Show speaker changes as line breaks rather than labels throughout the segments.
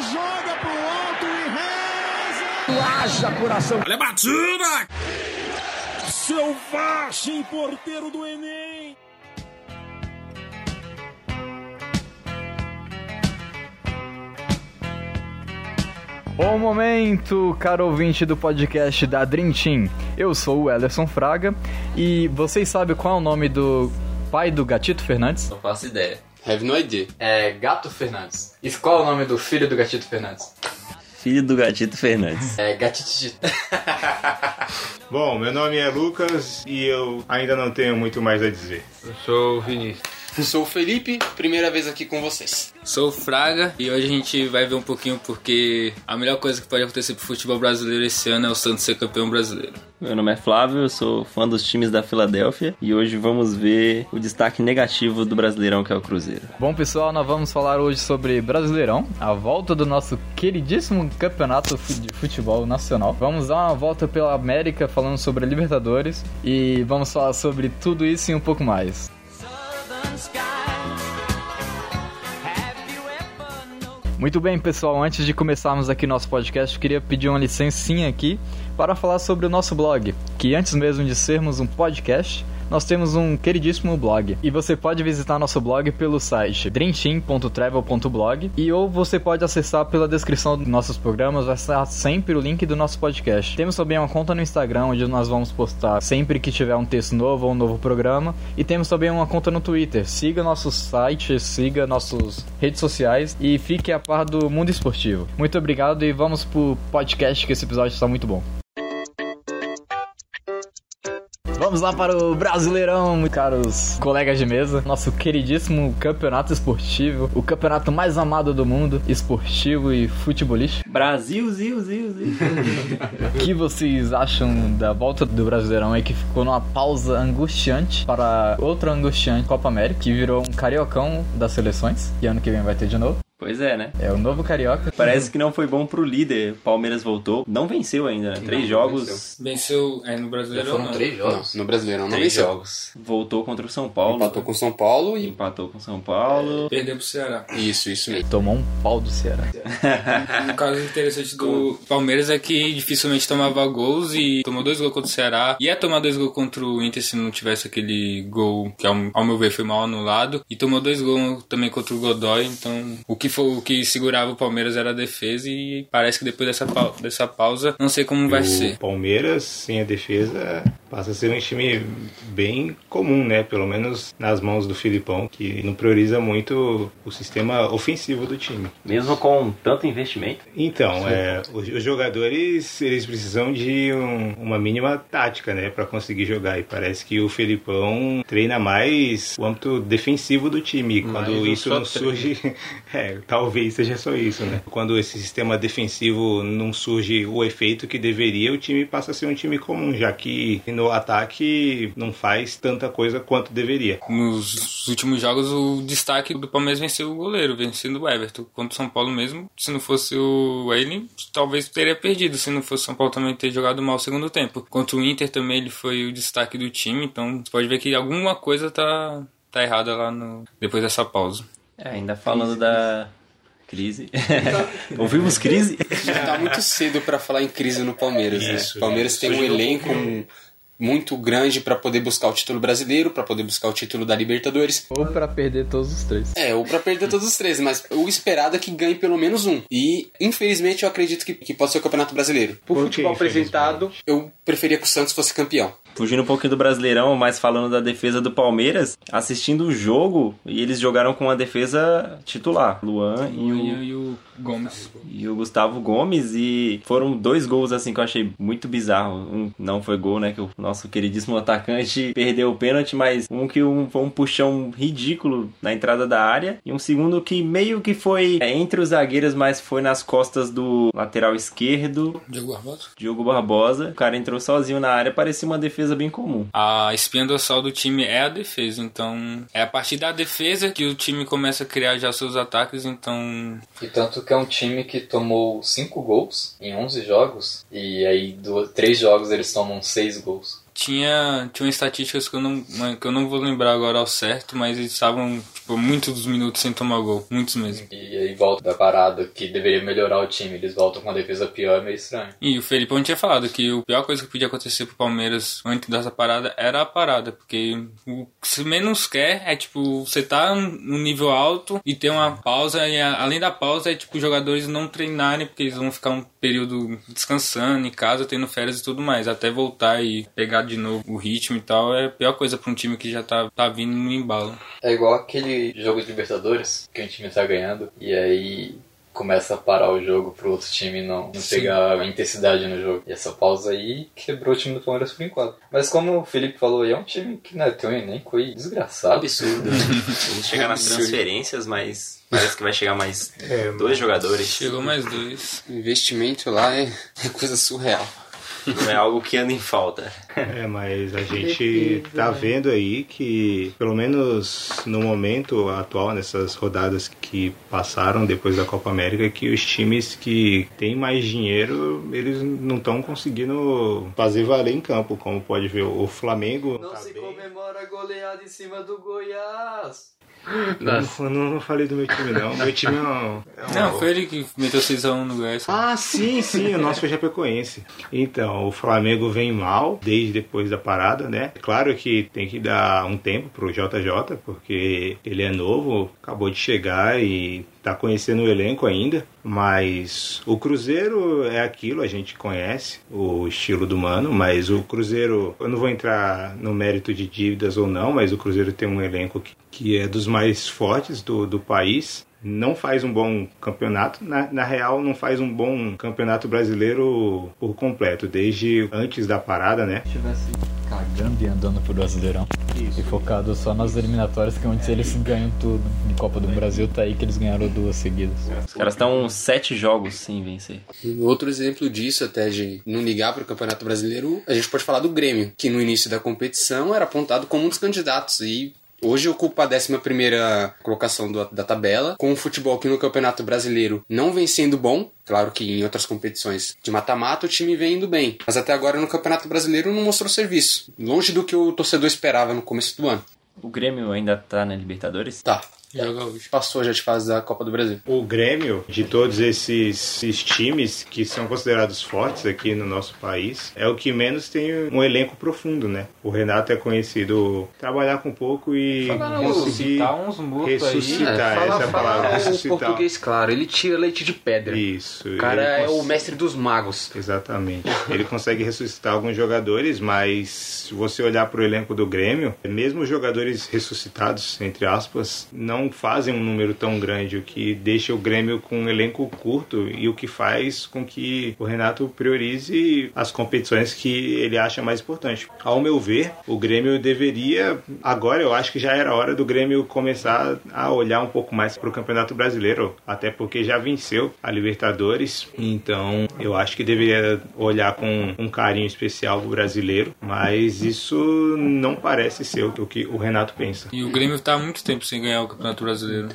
joga pro alto e reza.
Haja coração.
Olha a batida!
Selvagem porteiro do Enem.
Bom momento, caro ouvinte do podcast da Dream Team. Eu sou o Ellerson Fraga e vocês sabem qual é o nome do pai do Gatito Fernandes?
Não faço ideia.
Have no idea.
É Gato Fernandes. E qual é o nome do filho do Gatito Fernandes?
Filho do Gatito Fernandes.
É Gatitito.
Bom, meu nome é Lucas e eu ainda não tenho muito mais a dizer.
Eu sou o Vinícius.
Eu sou o Felipe, primeira vez aqui com vocês.
Sou o Fraga e hoje a gente vai ver um pouquinho porque a melhor coisa que pode acontecer pro futebol brasileiro esse ano é o Santos ser campeão brasileiro.
Meu nome é Flávio, eu sou fã dos times da Filadélfia e hoje vamos ver o destaque negativo do Brasileirão que é o Cruzeiro.
Bom, pessoal, nós vamos falar hoje sobre Brasileirão, a volta do nosso queridíssimo campeonato de futebol nacional. Vamos dar uma volta pela América falando sobre a Libertadores e vamos falar sobre tudo isso e um pouco mais. Muito bem, pessoal, antes de começarmos aqui nosso podcast, queria pedir uma licencinha aqui para falar sobre o nosso blog, que antes mesmo de sermos um podcast, nós temos um queridíssimo blog. E você pode visitar nosso blog pelo site dreamteam.travel.blog e ou você pode acessar pela descrição dos nossos programas, vai estar sempre o link do nosso podcast. Temos também uma conta no Instagram onde nós vamos postar sempre que tiver um texto novo ou um novo programa. E temos também uma conta no Twitter. Siga nosso site, siga nossas redes sociais e fique a par do mundo esportivo. Muito obrigado e vamos pro podcast que esse episódio está muito bom. Vamos lá para o Brasileirão, caros colegas de mesa. Nosso queridíssimo campeonato esportivo, o campeonato mais amado do mundo, esportivo e futebolístico.
Brasil, ziu, ziu.
O que vocês acham da volta do Brasileirão aí que ficou numa pausa angustiante para outra angustiante Copa América, que virou um cariocão das seleções, e ano que vem vai ter de novo.
Pois é, né?
É o novo carioca.
Parece que não foi bom pro líder. Palmeiras voltou. Não venceu ainda, né? Três
não
jogos.
Venceu é, no Brasileiro
Foram
não.
três jogos. No Brasileirão não
Três
venceu.
jogos. Voltou contra o São Paulo.
Empatou com o São Paulo e...
Empatou com o São Paulo.
Perdeu pro Ceará.
Isso, isso mesmo.
Tomou um pau do Ceará.
Um caso interessante do Palmeiras é que dificilmente tomava gols e tomou dois gols contra o Ceará. Ia tomar dois gols contra o Inter se não tivesse aquele gol que, ao, ao meu ver, foi mal anulado. E tomou dois gols também contra o Godoy. Então, o que foi o que segurava o Palmeiras era a defesa e parece que depois dessa, pau- dessa pausa, não sei como vai
o
ser.
Palmeiras, sem a defesa, passa a ser um time bem comum, né? Pelo menos nas mãos do Filipão, que não prioriza muito o sistema ofensivo do time.
Mesmo com tanto investimento.
Então, é, os, os jogadores eles precisam de um- uma mínima tática, né, para conseguir jogar. E parece que o Felipão treina mais o âmbito defensivo do time. E Quando isso não surge, é, talvez seja só isso, né? Quando esse sistema defensivo não surge o efeito que deveria, o time passa a ser um time comum, já que no ataque não faz tanta coisa quanto deveria.
Nos últimos jogos, o destaque do Palmeiras venceu o goleiro, vencendo o Everton. Contra o São Paulo mesmo, se não fosse o ele, talvez teria perdido, se não fosse o São Paulo também ter jogado mal o segundo tempo. Contra o Inter também ele foi o destaque do time, então você pode ver que alguma coisa tá, tá errada lá no, depois dessa pausa.
É, ainda falando da crise. Ouvimos crise?
Tá muito cedo pra falar em crise no Palmeiras, né? O Palmeiras tem um
um
elenco muito grande pra poder buscar o título brasileiro, pra poder buscar o título da Libertadores.
Ou para perder todos os três.
É, ou pra perder todos os três, mas o esperado é que ganhe pelo menos um. E, infelizmente, eu acredito que, que pode ser o Campeonato Brasileiro. Por
Por
futebol apresentado, eu preferia que o Santos fosse campeão.
Fugindo um pouquinho do Brasileirão, mas falando da defesa do Palmeiras, assistindo o jogo, e eles jogaram com a defesa titular, Luan e o,
E o Gomes.
e o Gustavo Gomes, e foram dois gols assim que eu achei muito bizarro. Um não foi gol, né? Que o nosso queridíssimo atacante perdeu o pênalti, mas um que um, foi um puxão ridículo na entrada da área, e um segundo que meio que foi é, entre os zagueiros, mas foi nas costas do lateral esquerdo,
Diogo Barbosa?
Diogo Barbosa. O cara entrou sozinho na área, parecia uma defesa bem comum.
A espinha dorsal do time é a defesa, então é a partir da defesa que o time começa a criar já seus ataques, então
E tanto que é um time que tomou 5 gols em 11 jogos, e aí do, 3 jogos eles tomam 6 gols.
Tinha, tinha estatísticas que eu, não, que eu não vou lembrar agora ao certo, mas eles estavam, tipo, muitos dos minutos sem tomar gol. Muitos mesmo.
E aí volta da parada que deveria melhorar o time. Eles voltam com a defesa pior, é meio estranho.
E o Felipão tinha falado que a pior coisa que podia acontecer pro Palmeiras antes dessa parada era a parada, porque o que você menos quer é, tipo, você tá no nível alto e ter uma pausa, e a, além da pausa é, tipo, os jogadores não treinarem, porque eles vão ficar um período descansando em casa, tendo férias e tudo mais, até voltar e pegar de novo o ritmo e tal, é a pior coisa pra um time que já tá, tá vindo no embalo.
É igual aquele jogo de Libertadores que o time tá ganhando e aí começa a parar o jogo pro outro time não, não pegar a intensidade no jogo. E essa pausa aí quebrou o time do Palmeiras por enquanto. Mas como o Felipe falou, é um time que não é tem um elenco aí desgraçado.
Absurdo. Vamos chegar nas transferências, mas parece que vai chegar mais dois jogadores.
Chegou mais dois.
O investimento lá é, é coisa surreal.
Não é algo que anda em falta.
É, mas a gente tá vendo aí que, pelo menos no momento atual, nessas rodadas que passaram depois da Copa América, que os times que têm mais dinheiro, eles não estão conseguindo fazer valer em campo, como pode ver o Flamengo. tá bem.
comemora a goleada em cima do Goiás.
Não, não, não falei do meu time, não. Meu time é um. é um-
Não, foi ele que meteu 6x1 no Goiás.
Ah, sim, sim, o nosso foi Chapecoense. Então, o Flamengo vem mal desde depois da parada, né? Claro que tem que dar um tempo pro JJ, porque ele é novo, acabou de chegar e tá conhecendo o elenco ainda. Mas o Cruzeiro é aquilo, a gente conhece o estilo do Mano, mas o Cruzeiro, eu não vou entrar no mérito de dívidas ou não, mas o Cruzeiro tem um elenco que, que é dos mais fortes do, do país não faz um bom campeonato. Na, na real, não faz um bom campeonato brasileiro por completo, desde antes da parada, né?
estivesse cagando e andando pro Brasileirão. E focado só nas eliminatórias, que é onde eles ganham tudo. Em Copa do Brasil tá aí que eles ganharam duas seguidas.
Os caras estão sete jogos sem vencer.
Outro exemplo disso, até de não ligar para o Campeonato Brasileiro, a gente pode falar do Grêmio, que no início da competição era apontado como um dos candidatos e hoje ocupa a 11 colocação do- da tabela, com o futebol que no Campeonato Brasileiro não vem sendo bom. Claro que em outras competições de mata-mata o time vem indo bem, mas até agora no Campeonato Brasileiro não mostrou serviço, longe do que o torcedor esperava no começo do ano.
O Grêmio ainda tá na Libertadores?
Tá. Passou já de fase da Copa do Brasil.
O Grêmio, de todos esses, esses times que são considerados fortes aqui no nosso país, é o que menos tem um elenco profundo, né? O Renato é conhecido trabalhar com pouco e conseguir
Citar uns mortos aí.
ressuscitar essa é a palavra,
o
ressuscitar.
português claro, ele tira leite de pedra.
Isso.
O cara é
cons-
o mestre dos magos.
Exatamente. Ele consegue ressuscitar alguns jogadores, mas se você olhar para o elenco do Grêmio, mesmo os jogadores ressuscitados, entre aspas, não fazem um número tão grande, o que deixa o Grêmio com um elenco curto e o que faz com que o Renato priorize as competições que ele acha mais importante. Ao meu ver, o Grêmio deveria, agora eu acho que já era hora do Grêmio começar a olhar um pouco mais para o Campeonato Brasileiro, até porque já venceu a Libertadores, então eu acho que deveria olhar com um carinho especial o brasileiro, mas isso não parece ser o que o Renato pensa.
E o Grêmio tá há muito tempo sem ganhar o Campeonato Brasileiro.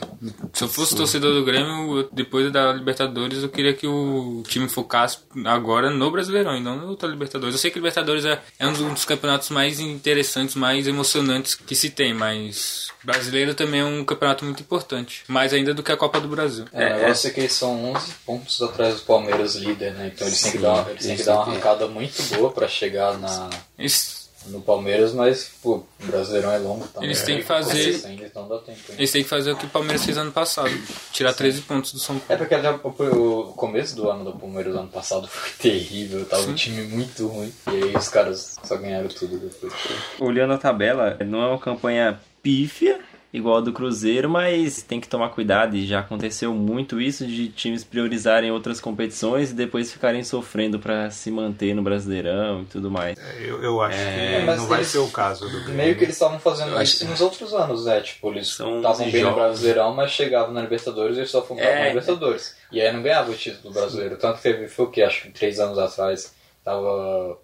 Se eu fosse torcedor do Grêmio, depois da Libertadores, eu queria que o time focasse agora no Brasileirão e não no outra Libertadores. Eu sei que Libertadores é, é um dos campeonatos mais interessantes, mais emocionantes que se tem, mas brasileiro também é um campeonato muito importante. Mais ainda do que a Copa do Brasil.
É, é que eles são 11 pontos atrás do Palmeiras líder, né? Então eles têm que dar uma, eles têm que dar uma arrancada muito boa pra chegar na,
Eles,
no Palmeiras, mas pô, o Brasileirão é longo também.
Eles têm que fazer-
Ainda, então dá tempo. hein?
eles têm que fazer o que o Palmeiras fez ano passado. Tirar 13 pontos do São Paulo.
É porque o o começo do ano do Palmeiras ano passado foi terrível, tava um time muito ruim. E aí os caras só ganharam tudo depois.
Olhando a tabela, não é uma campanha pífia, igual a do Cruzeiro, mas tem que tomar cuidado e já aconteceu muito isso de times priorizarem outras competições e depois ficarem sofrendo pra se manter no Brasileirão e tudo mais.
Eu, eu acho
É,
que não vai
eles-
ser o caso do Grêmio.
Meio que eles estavam fazendo
Eu
isso
acho-
nos outros anos, né? Tipo, eles estavam
11
bem no. Brasileirão, mas chegavam na Libertadores e eles só focavam
É.
na Libertadores. E aí não ganhava o título brasileiro. Tanto que teve, foi o que? Acho que três anos atrás tava.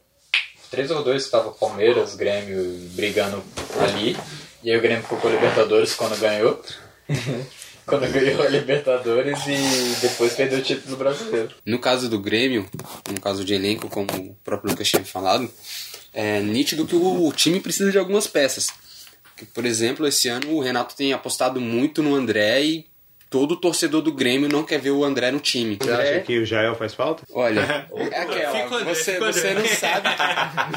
Três ou dois que tava Palmeiras, Grêmio brigando ali. E aí o Grêmio ficou com a Libertadores quando ganhou. quando ganhou a Libertadores e depois perdeu o título brasileiro.
No caso do Grêmio, no caso de elenco, como o próprio Lucas tinha falado, é nítido que o, time precisa de algumas peças. Por exemplo, esse ano o Renato tem apostado muito no André e todo torcedor do Grêmio não quer ver o André no time.
Você acha que o Jael faz falta?
Olha, é aquela, você, você não sabe.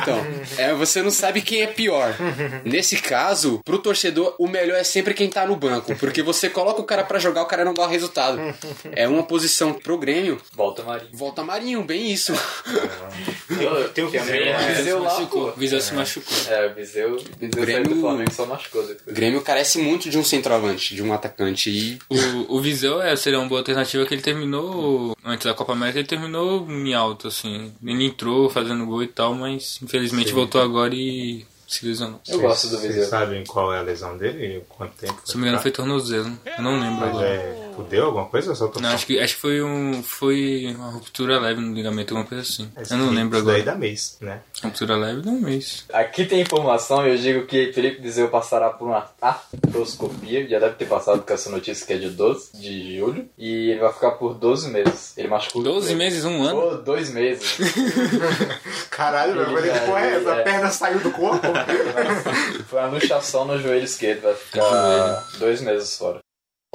Então, é, você não sabe quem é pior. Nesse caso, pro torcedor, o melhor é sempre quem tá no banco, porque você coloca o cara pra jogar, o cara não dá o resultado. É uma posição pro Grêmio,
Volta Marinho.
volta Marinho, bem isso.
Eu,
tem o Viseu, né?
Viseu lá,
machucou. Viseu se machucou.
É, o Viseu, Viseu saiu
Grêmio-
do Flamengo só machucou
O
depois.
Grêmio carece muito de um centroavante, de um atacante. E
O, o Viseu é, seria uma boa alternativa que ele terminou, antes da Copa América, ele terminou em alto, assim. Ele entrou fazendo gol e tal, mas infelizmente voltou agora e se lesionou.
Eu gosto do
Vocês
Viseu.
sabem qual é a lesão dele? Quanto tempo?
Se não me engano foi tornozelo, eu não lembro
Mas
agora.
é. Fudeu alguma coisa só tô
Não, acho que, acho que foi um. Foi uma ruptura leve no ligamento, alguma coisa assim.
Esse
Eu não lembro
isso daí
agora.
dá mês, né?
Ruptura leve de um mês.
Aqui tem informação eu digo que Felipe Viseu passará por uma artroscopia. Já deve ter passado com essa notícia que é de 12 de julho. E ele vai ficar por 12 meses. Ele machucou.
12 meses, um ano?
Pô, dois meses.
Caralho,
meu, mas que porra é essa? A
perna saiu do corpo?
Foi uma luxação no joelho esquerdo. Vai ficar dois meses fora.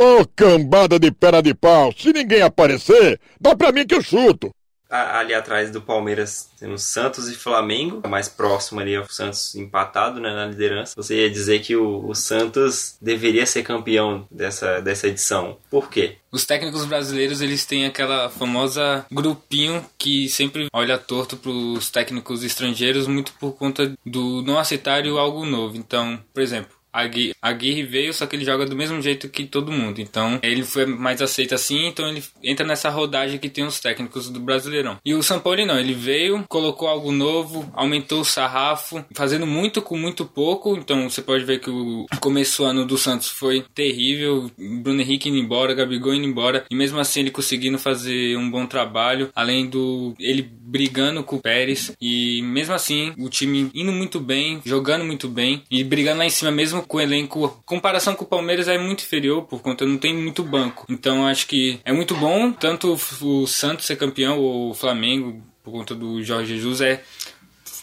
Ô cambada de perna de pau, se ninguém aparecer, dá pra mim que eu chuto.
Ali atrás do Palmeiras temos Santos e Flamengo. Mais próximo ali é o Santos empatado né, na liderança. Você ia dizer que o, o Santos deveria ser campeão dessa, dessa edição. Por quê?
Os técnicos brasileiros, eles têm aquela famosa grupinho que sempre olha torto pros técnicos estrangeiros muito por conta do não aceitarem algo novo. Então, por exemplo, Agui- Aguirre veio, só que ele joga do mesmo jeito que todo mundo. Então, ele foi mais aceito assim, então ele entra nessa rodagem que tem os técnicos do Brasileirão. E o São não, ele veio, colocou algo novo, aumentou o sarrafo, fazendo muito com muito pouco. Então, você pode ver que o começo ano do Santos foi terrível. Bruno Henrique indo embora, Gabigol indo embora, e mesmo assim ele conseguindo fazer um bom trabalho, além do ele brigando com o Pérez e mesmo assim o time indo muito bem, jogando muito bem e brigando lá em cima mesmo com o elenco. Comparação com o Palmeiras é muito inferior por conta não tem muito banco. Então acho que é muito bom tanto o Santos ser campeão ou o Flamengo por conta do Jorge Jesus é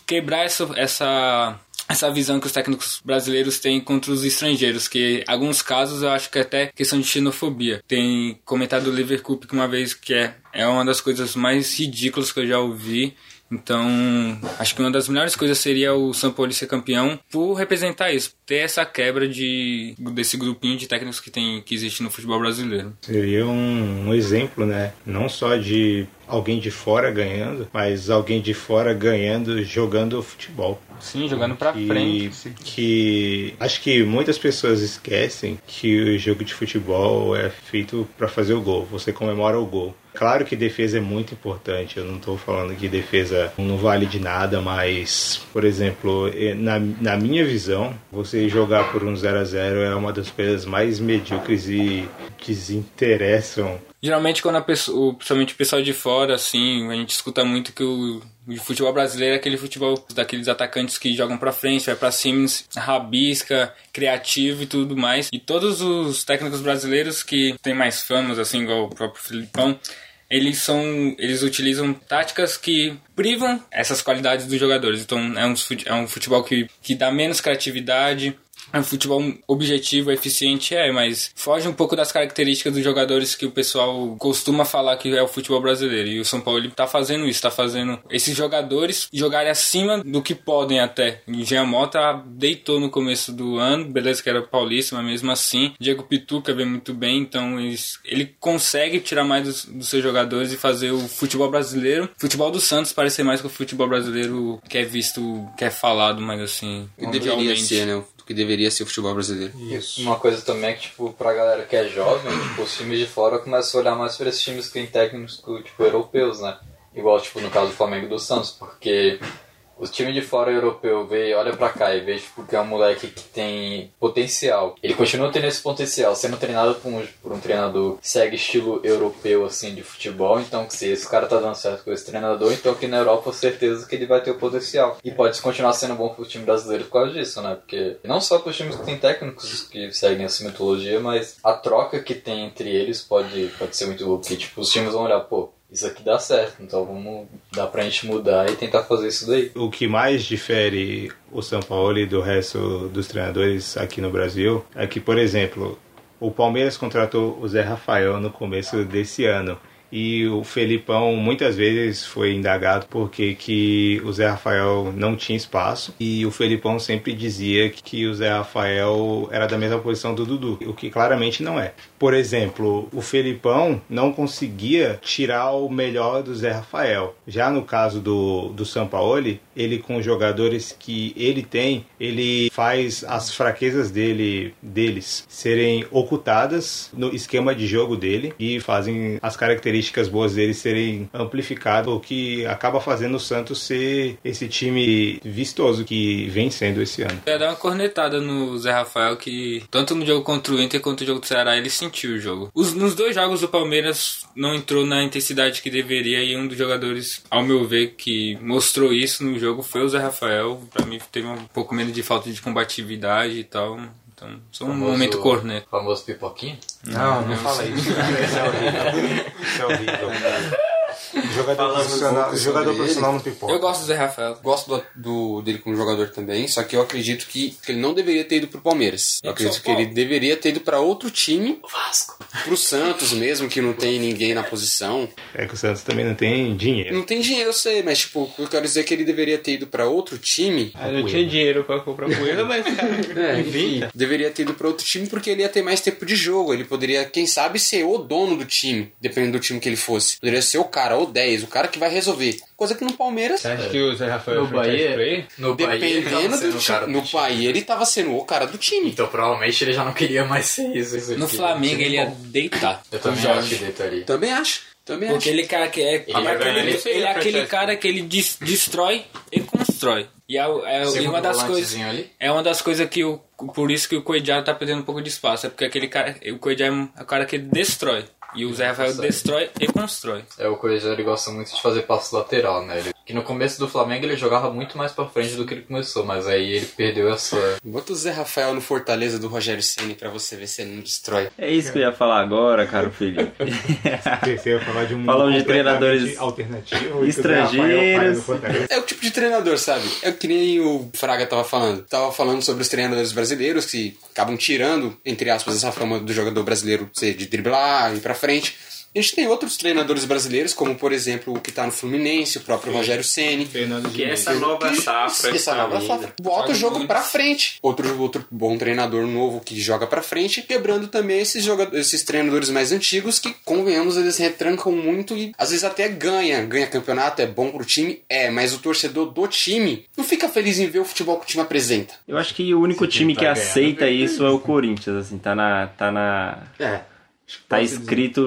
quebrar essa, essa essa visão que os técnicos brasileiros têm contra os estrangeiros, que alguns casos eu acho que é até questão de xenofobia. Tem comentado o Liverpool que uma vez que é, é uma das coisas mais ridículas que eu já ouvi. Então, acho que uma das melhores coisas seria o São Paulo ser campeão por representar isso, ter essa quebra de desse grupinho de técnicos que tem que existe no futebol brasileiro.
Seria um, um exemplo, né? Não só de alguém de fora ganhando, mas alguém de fora ganhando jogando futebol.
Sim, jogando pra
que,
frente.
que acho que muitas pessoas esquecem que o jogo de futebol é feito para fazer o gol. Você comemora o gol. Claro que defesa é muito importante. Eu não estou falando que defesa não vale de nada, mas, por exemplo, na, na minha visão, você jogar por um 0 a 0 é uma das coisas mais medíocres e desinteressam
Geralmente quando a pessoa, principalmente o pessoal de fora, assim, a gente escuta muito que o, o futebol brasileiro é aquele futebol daqueles atacantes que jogam pra frente, vai pra cima, rabisca, criativo e tudo mais. E todos os técnicos brasileiros que têm mais famas, assim, igual o próprio Filipão, eles são eles utilizam táticas que privam essas qualidades dos jogadores. Então é um, é um futebol que, que dá menos criatividade um futebol objetivo, eficiente, é, mas foge um pouco das características dos jogadores que o pessoal costuma falar que é o futebol brasileiro. E o São Paulo ele tá fazendo isso, tá fazendo esses jogadores jogarem acima do que podem até. Jean Mota deitou no começo do ano, beleza que era paulista, mas mesmo assim, Diego Pituca vem muito bem, então eles, ele consegue tirar mais dos, dos seus jogadores e fazer o futebol brasileiro, futebol do Santos parecer mais que o futebol brasileiro que é visto, que é falado mais assim,
que deveria ser, né? Que deveria ser o futebol brasileiro.
Uma coisa também é que, tipo, pra galera que é jovem, tipo, os times de fora começam a olhar mais pra esses times que têm técnicos, tipo, europeus, né? Igual, tipo, no caso do Flamengo e do Santos, porque os times de fora europeu vê, olha pra cá e vê, tipo, que é um moleque que tem potencial. Ele continua tendo esse potencial, sendo treinado por um, por um treinador que segue estilo europeu, assim, de futebol. Então, se esse cara tá dando certo com esse treinador, então aqui na Europa, certeza que ele vai ter o potencial. E pode continuar sendo bom pro time brasileiro por causa disso, né? Porque não só pros times que tem técnicos que seguem essa mitologia, mas a troca que tem entre eles pode, pode ser muito boa. Porque, tipo, os times vão olhar, pô, isso aqui dá certo, então vamos dá pra gente mudar e tentar fazer isso daí.
O que mais difere o São Paulo do resto dos treinadores aqui no Brasil é que, por exemplo, o Palmeiras contratou o Zé Rafael no começo desse ano. E o Felipão muitas vezes foi indagado porque que o Zé Rafael não tinha espaço e o Felipão sempre dizia que o Zé Rafael era da mesma posição do Dudu, o que claramente não é. Por exemplo, o Felipão não conseguia tirar o melhor do Zé Rafael. Já no caso do, do Sampaoli, ele com os jogadores que ele tem, ele faz as fraquezas dele deles serem ocultadas no esquema de jogo dele e fazem as características boas dele serem amplificadas, o que acaba fazendo o Santos ser esse time vistoso que vem sendo esse ano.
Eu ia dar uma cornetada no Zé Rafael que tanto no jogo contra o Inter quanto no jogo do Ceará ele sentiu o jogo. Os, nos dois jogos o Palmeiras não entrou na intensidade que deveria e um dos jogadores, ao meu ver, que mostrou isso no jogo foi o Zé Rafael. Pra mim teve um pouco menos de falta de combatividade e tal. Então, só um
Famoso-
momento corneta.
Famoso pipoquinho?
Não, não fala isso. Isso é horrível. Isso é horrível. Jogador profissional, jogador profissional não pipoca.
Eu gosto do Zé Rafael.
Gosto do, do- dele como jogador também, só que eu acredito que, que ele não deveria ter ido pro Palmeiras. Eu
É
acredito que ele deveria ter ido pra outro time. Vasco. Pro Santos mesmo, que não tem ninguém na posição.
É que o Santos também não tem dinheiro.
Não tem dinheiro, eu sei, mas tipo, eu quero dizer que ele deveria ter ido pra outro time.
Ah, eu tinha dinheiro pra comprar poeira, mas cara.
É, enfim, deveria ter ido pra outro time porque ele ia ter mais tempo de jogo. Ele poderia, quem sabe, ser o dono do time, dependendo do time que ele fosse. Poderia ser o cara, o 10, o cara que vai resolver. Coisa que no Palmeiras,
Você acha que o Zé Rafael
No Bahia,
play?
no Bahia
dependendo
sendo
do
o cara
time.
do
No. Bahia, ele tava sendo o cara do time.
Então provavelmente ele já não queria mais ser isso. isso
No
aqui.
Flamengo ele ia deitar.
Eu também acho que deitaria.
Também acho. Também
Porque
acho.
ele cara que é,
Ele
aquele-
ele
ele é aquele cara que ele des- destrói e constrói. E é, o- é e uma das coisas
ali.
é uma das coisas que o por isso que o Coediano tá perdendo um pouco de espaço, é porque aquele cara, o Coediano é o cara que destrói. E o Zé Rafael destrói e constrói.
É, o Coelho ele gosta muito de fazer passo lateral, né? Ele, que no começo do Flamengo ele jogava muito mais pra frente do que ele começou, mas aí ele perdeu essa.
Bota o Zé Rafael no Fortaleza do Rogério Ceni pra você ver se ele não destrói.
É isso que eu ia falar agora, caro Felipe.
Você ia falar de um
Falamos de treinadores
alternativo e que o Zé
estrangeiros.
Fortaleza.
É o tipo de treinador, sabe? É que nem o Fraga tava falando. Tava falando sobre os treinadores brasileiros que acabam tirando, entre aspas, essa fama do jogador brasileiro ser de driblar, ir pra frente. A gente tem outros treinadores brasileiros, como por exemplo o que tá no Fluminense, o próprio Rogério Ceni.
Que é essa nova safra.
Essa
que
nova
tá
safra. Bota o jogo pra frente. Outro, outro bom treinador novo que joga pra frente, quebrando também esses, jogadores, esses treinadores mais antigos que, convenhamos, eles retrancam muito e às vezes até ganha. Ganha campeonato, é bom pro time, é, mas o torcedor do time não fica feliz em ver o futebol que o time apresenta.
Eu acho que o único time que
ganhar,
aceita isso é o Corinthians, assim, tá na. tá na.
É.
Tá escrito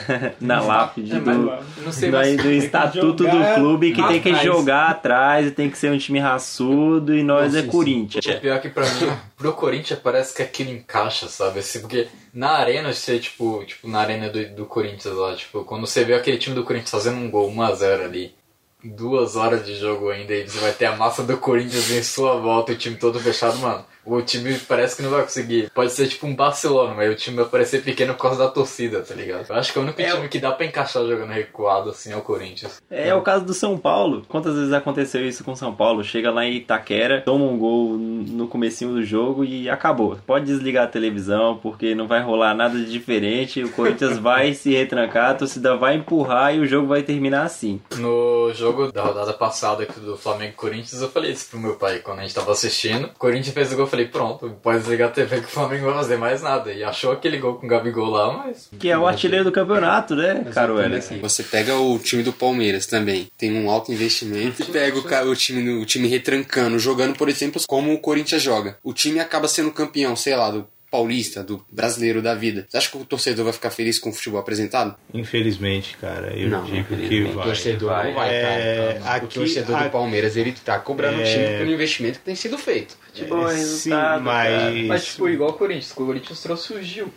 na lápide do,
sei
do,
mais.
do estatuto do clube que tem que jogar atrás e tem que ser um time raçudo e nós é Corinthians.
O pior é que pra mim, pro Corinthians parece que aquilo encaixa, sabe? Assim, porque na arena, você, tipo, tipo, na arena do, do Corinthians lá, tipo, quando você vê aquele time do Corinthians fazendo um gol 1x0 ali, duas horas de jogo ainda, e você vai ter a massa do Corinthians em sua volta e o time todo fechado, mano. O time parece que não vai conseguir. Pode ser tipo um Barcelona, mas o time vai parecer pequeno por causa da torcida, tá ligado? Eu acho que é o único time que dá pra encaixar jogando recuado assim é o Corinthians.
É o caso do São Paulo. Quantas vezes aconteceu isso com o São Paulo? Chega lá em Itaquera, toma um gol no comecinho do jogo e acabou. Pode desligar a televisão porque não vai rolar nada de diferente. O Corinthians vai se retrancar, a torcida vai empurrar e o jogo vai terminar assim.
No jogo da rodada passada aqui do Flamengo e Corinthians, eu falei isso pro meu pai quando a gente tava assistindo. O Corinthians fez o gol, falei, pronto, pode desligar a TV que o Flamengo não vai fazer mais nada. E achou aquele gol com o Gabigol lá, mas.
Que é o artilheiro do campeonato, né, caro Ellison?
Você pega o time do Palmeiras também, tem um alto investimento, e pega o, o time, no- o time retrancando, jogando, por exemplo, como o Corinthians joga. O time acaba sendo campeão, sei lá, do paulista, do brasileiro da vida. Você acha que o torcedor vai ficar feliz com o futebol apresentado?
Infelizmente, cara, eu
Não,
digo que vai.
O torcedor
vai.
não vai,
É,
cara.
aqui-
o torcedor
a-
do Palmeiras, ele tá cobrando o
É.
time pelo investimento que tem sido feito.
Tipo,
É,
resultado,
sim,
cara.
mas...
Mas, tipo, igual o Corinthians, o Corinthians trouxe o Gil.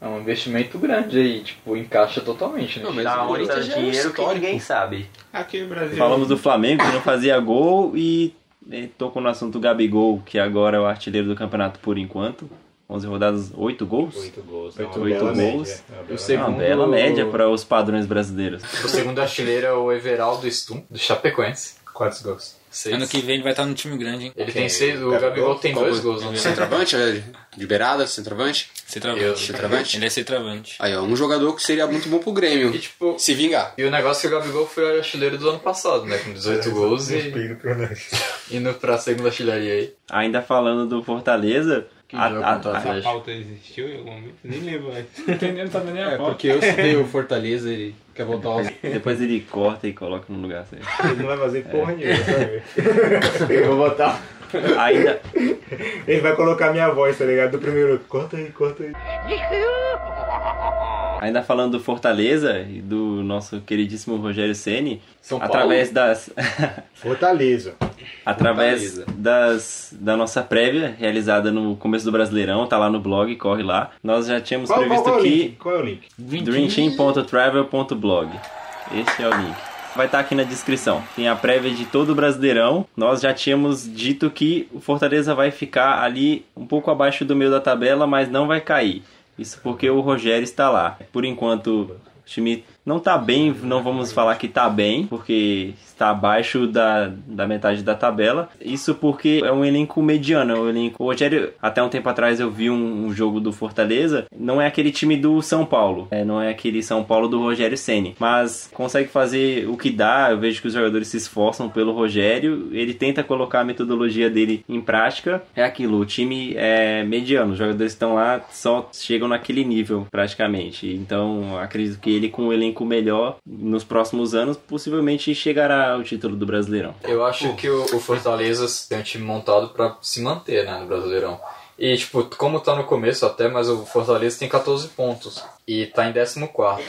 É um investimento grande aí, tipo, encaixa totalmente, né?
Não, mas
Da
o
onde tá
é
dinheiro que ninguém sabe.
Aqui no Brasil...
Falamos do Flamengo que não fazia gol e né, tocou no assunto do Gabigol, que agora é o artilheiro do campeonato por enquanto. 11 rodadas, 8 gols?
Oito gols.
Oito
é uma bela
gols.
média, é uma
O
bela
É
segundo-
uma bela média para os padrões brasileiros.
O segundo artilheiro é o Everaldo Stum, do Chapecoense.
Quantos gols?
Seis.
Ano que vem ele vai estar no time grande, hein?
Ele
Quem?
tem seis, o
Gabigol?
Tem
Qual
dois
o-
gols. Não
Centroavante, é, de beirada, centroavante.
Centroavante.
Centroavante.
Ele é centroavante.
Aí, ó, um jogador que seria muito bom pro Grêmio.
E tipo,
Se vingar.
e o negócio é que o Gabigol foi artilheiro do ano passado, né? Com 18 gols e indo pra segunda artilharia aí.
Ainda falando do Fortaleza,
Que
a-
jogo
a-
contra o
a-
Atlético.
pauta existiu em algum momento? Nem lembro mais.
Entendendo também nem a
É,
pauta.
porque eu citei o Fortaleza, ele quer voltar aos.
depois ele corta e coloca no lugar certo.
Ele não vai fazer porra nenhuma, sabe?
Eu vou botar.
Ainda,
Ele vai colocar minha voz, tá ligado? Do primeiro. Corta aí, corta aí.
Ainda falando do Fortaleza e do nosso queridíssimo Rogério Ceni,
São Paulo?
através das
Fortaleza.
através
Fortaleza.
das da nossa prévia realizada no começo do Brasileirão, tá lá no blog, corre lá. Nós já tínhamos
Qual, qual,
previsto
qual é o
que
link? Qual é o link?
dreamteam.travel.blog. Este é o link. Vai estar aqui na descrição. Tem a prévia de todo o Brasileirão. Nós já tínhamos dito que o Fortaleza vai ficar ali um pouco abaixo do meio da tabela, mas não vai cair. Isso porque o Rogério está lá. Por enquanto, o time não tá bem, não vamos falar que tá bem, porque está abaixo da, da metade da tabela. Isso porque é um elenco mediano, é um elenco. O Rogério, até um tempo atrás eu vi um, um jogo do Fortaleza, não é aquele time do São Paulo, é, não é aquele São Paulo do Rogério Ceni, mas consegue fazer o que dá. Eu vejo que os jogadores se esforçam pelo Rogério, ele tenta colocar a metodologia dele em prática. É aquilo, o time é mediano, os jogadores estão lá, só chegam naquele nível praticamente. Então acredito que ele com um elenco melhor nos próximos anos possivelmente chegará ao título do Brasileirão.
Eu acho que o, o Fortaleza tem um time montado pra se manter, né, no Brasileirão. E, tipo, como tá no começo até, mas o Fortaleza tem 14 pontos. E tá em 14.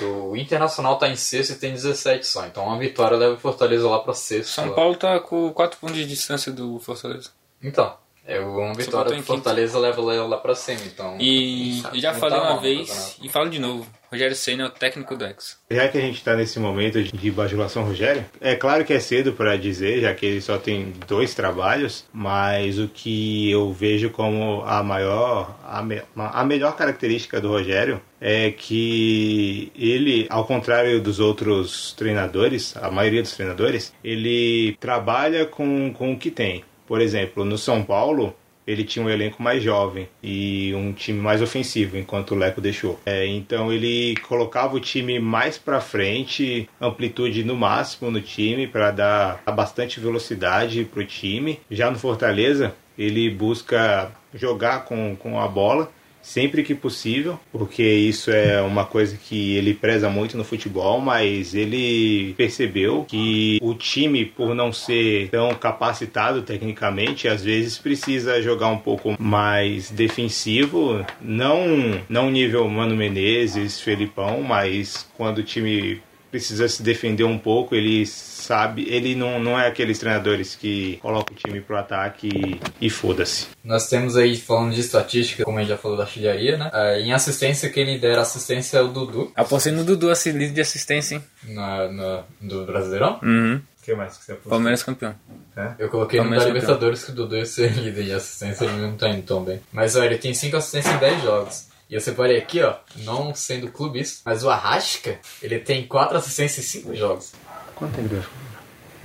O Internacional tá em sexto e tem 17 só. Então uma vitória leva o Fortaleza lá pra sexto.
São. Paulo tá com 4 pontos de distância do Fortaleza.
Então, é uma vitória
em
do Fortaleza leva lá, lá pra cima. Então,
E
sabe,
já falei
tá
uma vez e falo de novo. Rogério Senna é o técnico do Ex.
Já que a gente tá nesse momento de bajulação Rogério, é claro que é cedo para dizer, já que ele só tem dois trabalhos, mas o que eu vejo como a maior, a, me- a melhor característica do Rogério é que ele, ao contrário dos outros treinadores, a maioria dos treinadores, ele trabalha com, com o que tem. Por exemplo, no São Paulo, ele tinha um elenco mais jovem e um time mais ofensivo, enquanto o Leco deixou. É, então ele colocava o time mais para frente, amplitude no máximo no time para dar bastante velocidade pro time. Já no Fortaleza, ele busca jogar com, com a bola sempre que possível, porque isso é uma coisa que ele preza muito no futebol, mas ele percebeu que o time, por não ser tão capacitado tecnicamente, às vezes precisa jogar um pouco mais defensivo, não não nível Mano Menezes, Felipão, mas quando o time precisa se defender um pouco, ele sabe, ele não, não é aqueles treinadores que colocam o time pro ataque e, e foda-se.
Nós temos aí, falando de estatística, como a gente já falou da artilharia, né? Ah, em assistência, quem lidera assistência é o Dudu,
Apostei no Dudu, esse líder de assistência, hein?
na, na- do Brasileirão.
Uhum.
O que mais que você apostou?
Palmeiras campeão.
Eu coloquei no da
Palmeiras campeão.
Libertadores que o Dudu ia ser líder de assistência, ele não tá indo tão bem. Mas ó, ele tem 5 assistências em 10 jogos. E eu separei aqui, ó, não sendo clubista, mas o Arrasca, ele tem 4 assistências em 5 jogos.
Quanto tempo ele vai ficar?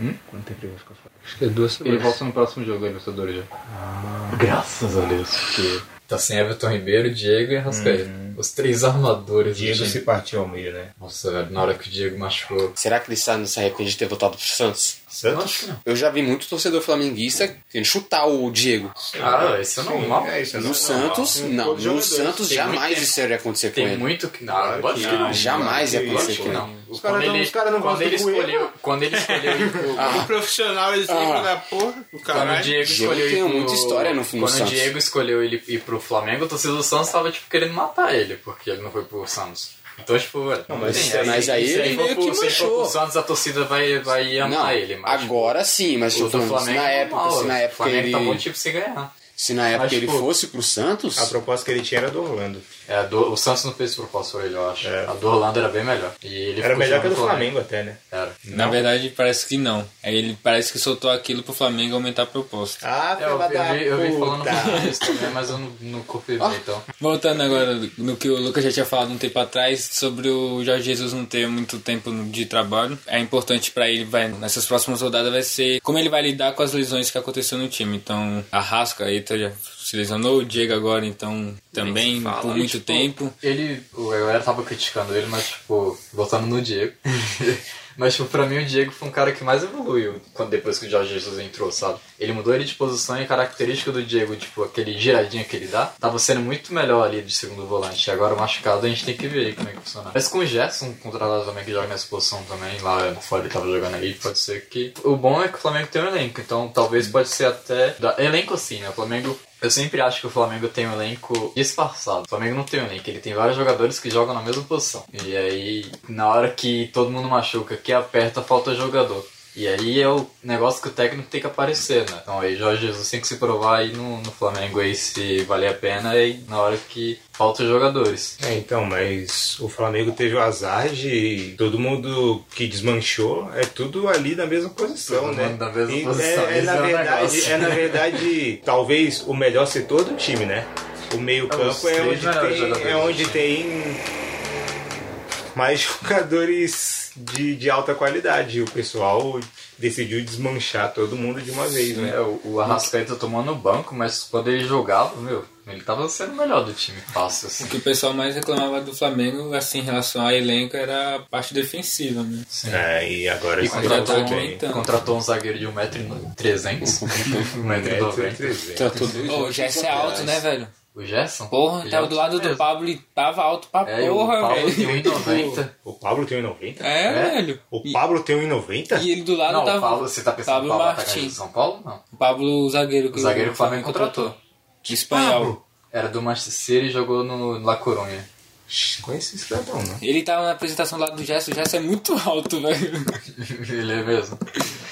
Hum?
Quanto tempo ele vai ficar fora? Acho que é duas
Ele
semanas.
volta no próximo jogo da Libertadores já. Graças a Deus, porque tá sem Everton Ribeiro, Diego e Arrascaeta. Os três armadores
Diego se partiu ao meio, né?
Nossa, velho, na hora que o Diego machucou.
Será que ele está se arrepende de ter voltado pro Santos?
Santos?
Eu já vi muito torcedor flamenguista querendo chutar o Diego.
Ah, isso é normal.
É, isso é
No
normal.
Santos, não. No. Santos
Tem
jamais isso ia acontecer com
Tem
ele.
muito que. Não,
Claro
lógico
que
que não.
não.
Jamais ia acontecer com
que
ele.
não.
Os
Quando
caras não- caras não
quando
gostam Coelho.
escolheu, Quando ele escolheu ir pro-
Ah.
profissional exemplo
Ah.
da porra do
Quando o. Diego
Diego
escolheu
tem
ir pro...
muita história no- no
Quando o
Santos.
Diego escolheu ele ir pro Flamengo, o torcedor do Santos tava, tipo, querendo matar ele, porque ele não foi pro Santos. Então, tipo,
Não, mas-
tem,
mas aí
se
ele meio que
Se
manchou.
pro Santos, a torcida vai, vai amar
Não,
ele. Mas, tipo,
agora sim, mas
o
tipo,
do
se
Flamengo
na
é
época,
normal,
se na
o
época
Flamengo
ele,
tá bom tipo sem ganhar.
Se na época
Mas,
ele fosse pro Santos,
A proposta que ele tinha era do Orlando.
É, do- o Santos não fez proposta pra ele, eu acho.
É.
A do Orlando era bem melhor. E ele
Era melhor que a do
no
Flamengo até, né?
Era.
Na verdade, parece que não. Aí ele parece que soltou aquilo pro Flamengo aumentar a proposta.
Ah,
É, eu, eu, vi, eu vi falando disso também, mas eu não, não confirmei, então.
Voltando agora no que o Lucas já tinha falado um tempo atrás sobre o Jorge Jesus não ter muito tempo de trabalho. É importante pra ele, vai, nessas próximas rodadas, vai ser como ele vai lidar com as lesões que aconteceu no time. Então, a Rasca aí já se lesionou, o Diego agora, então, também
fala.
por muito
tipo,
tempo.
Ele, o a galera tava criticando ele, mas, tipo, voltando no Diego. mas, tipo, pra mim o Diego foi um cara que mais evoluiu quando, depois que o Jorge Jesus entrou, sabe? Ele mudou ele de posição e a característica do Diego, tipo, aquele giradinho que ele dá, tava sendo muito melhor ali de segundo volante. Agora, machucado, a gente tem que ver aí como é que funciona. Mas com o Gerson, contratado também, que joga nessa posição também, lá fora ele tava jogando aí, pode ser que... O bom é que o Flamengo tem um elenco, então talvez pode ser até... da- Elenco sim, né? O Flamengo eu sempre acho que o Flamengo tem um elenco disfarçado. O Flamengo não tem um elenco, ele tem vários jogadores que jogam na mesma posição. E aí, na hora que todo mundo machuca, que aperta, falta jogador. E aí é o negócio que o técnico tem que aparecer, né? Então aí Jorge Jesus tem que se provar aí no, no Flamengo aí se valer a pena e na hora que falta os jogadores.
É, então, mas o Flamengo teve o azar de todo mundo que desmanchou é tudo ali na mesma posição,
Todo
né?
na mesma
E
posição,
É, é, na
é
verdade, é na verdade talvez o melhor setor do time, né? O meio
os
campo é
três
onde tem, é onde tem mais jogadores de, de alta qualidade. O pessoal decidiu desmanchar todo mundo de uma vez, né?
É, o, o Arrascaeta tomou no banco, mas quando ele jogava, meu, ele tava sendo o melhor do time, fácil, assim.
O que o pessoal mais reclamava do Flamengo, assim, em relação ao elenco, era a parte defensiva, né?
É, e agora
E contratou, um,
então.
contratou um zagueiro de 1,3m. 1,90m.
Tratou dois
Ô, o
ótimos
Jess é alto, né, velho?
O Gerson?
Porra,
Ele
tava
é
do lado
alto
do
mesmo.
Pablo e tava alto pra
É, o
porra,
Pablo
velho.
tem 1,90m.
O Pablo tem 1,90?
É,
É?
velho.
O
E-
Pablo tem 1,90?
E ele do lado
Não,
tava.
o Pablo, você tá pensando
Pablo
no Pablo atacante
Martins.
de São Paulo? Não.
O Pablo, o zagueiro que
O zagueiro que o Flamengo contratou.
Espanhol.
Era do Manchester City e jogou no La Coruña.
Conhece esse cidadão, né?
Ele tava na apresentação lá do Gerson, o Gerson é muito alto, velho.
ele é mesmo.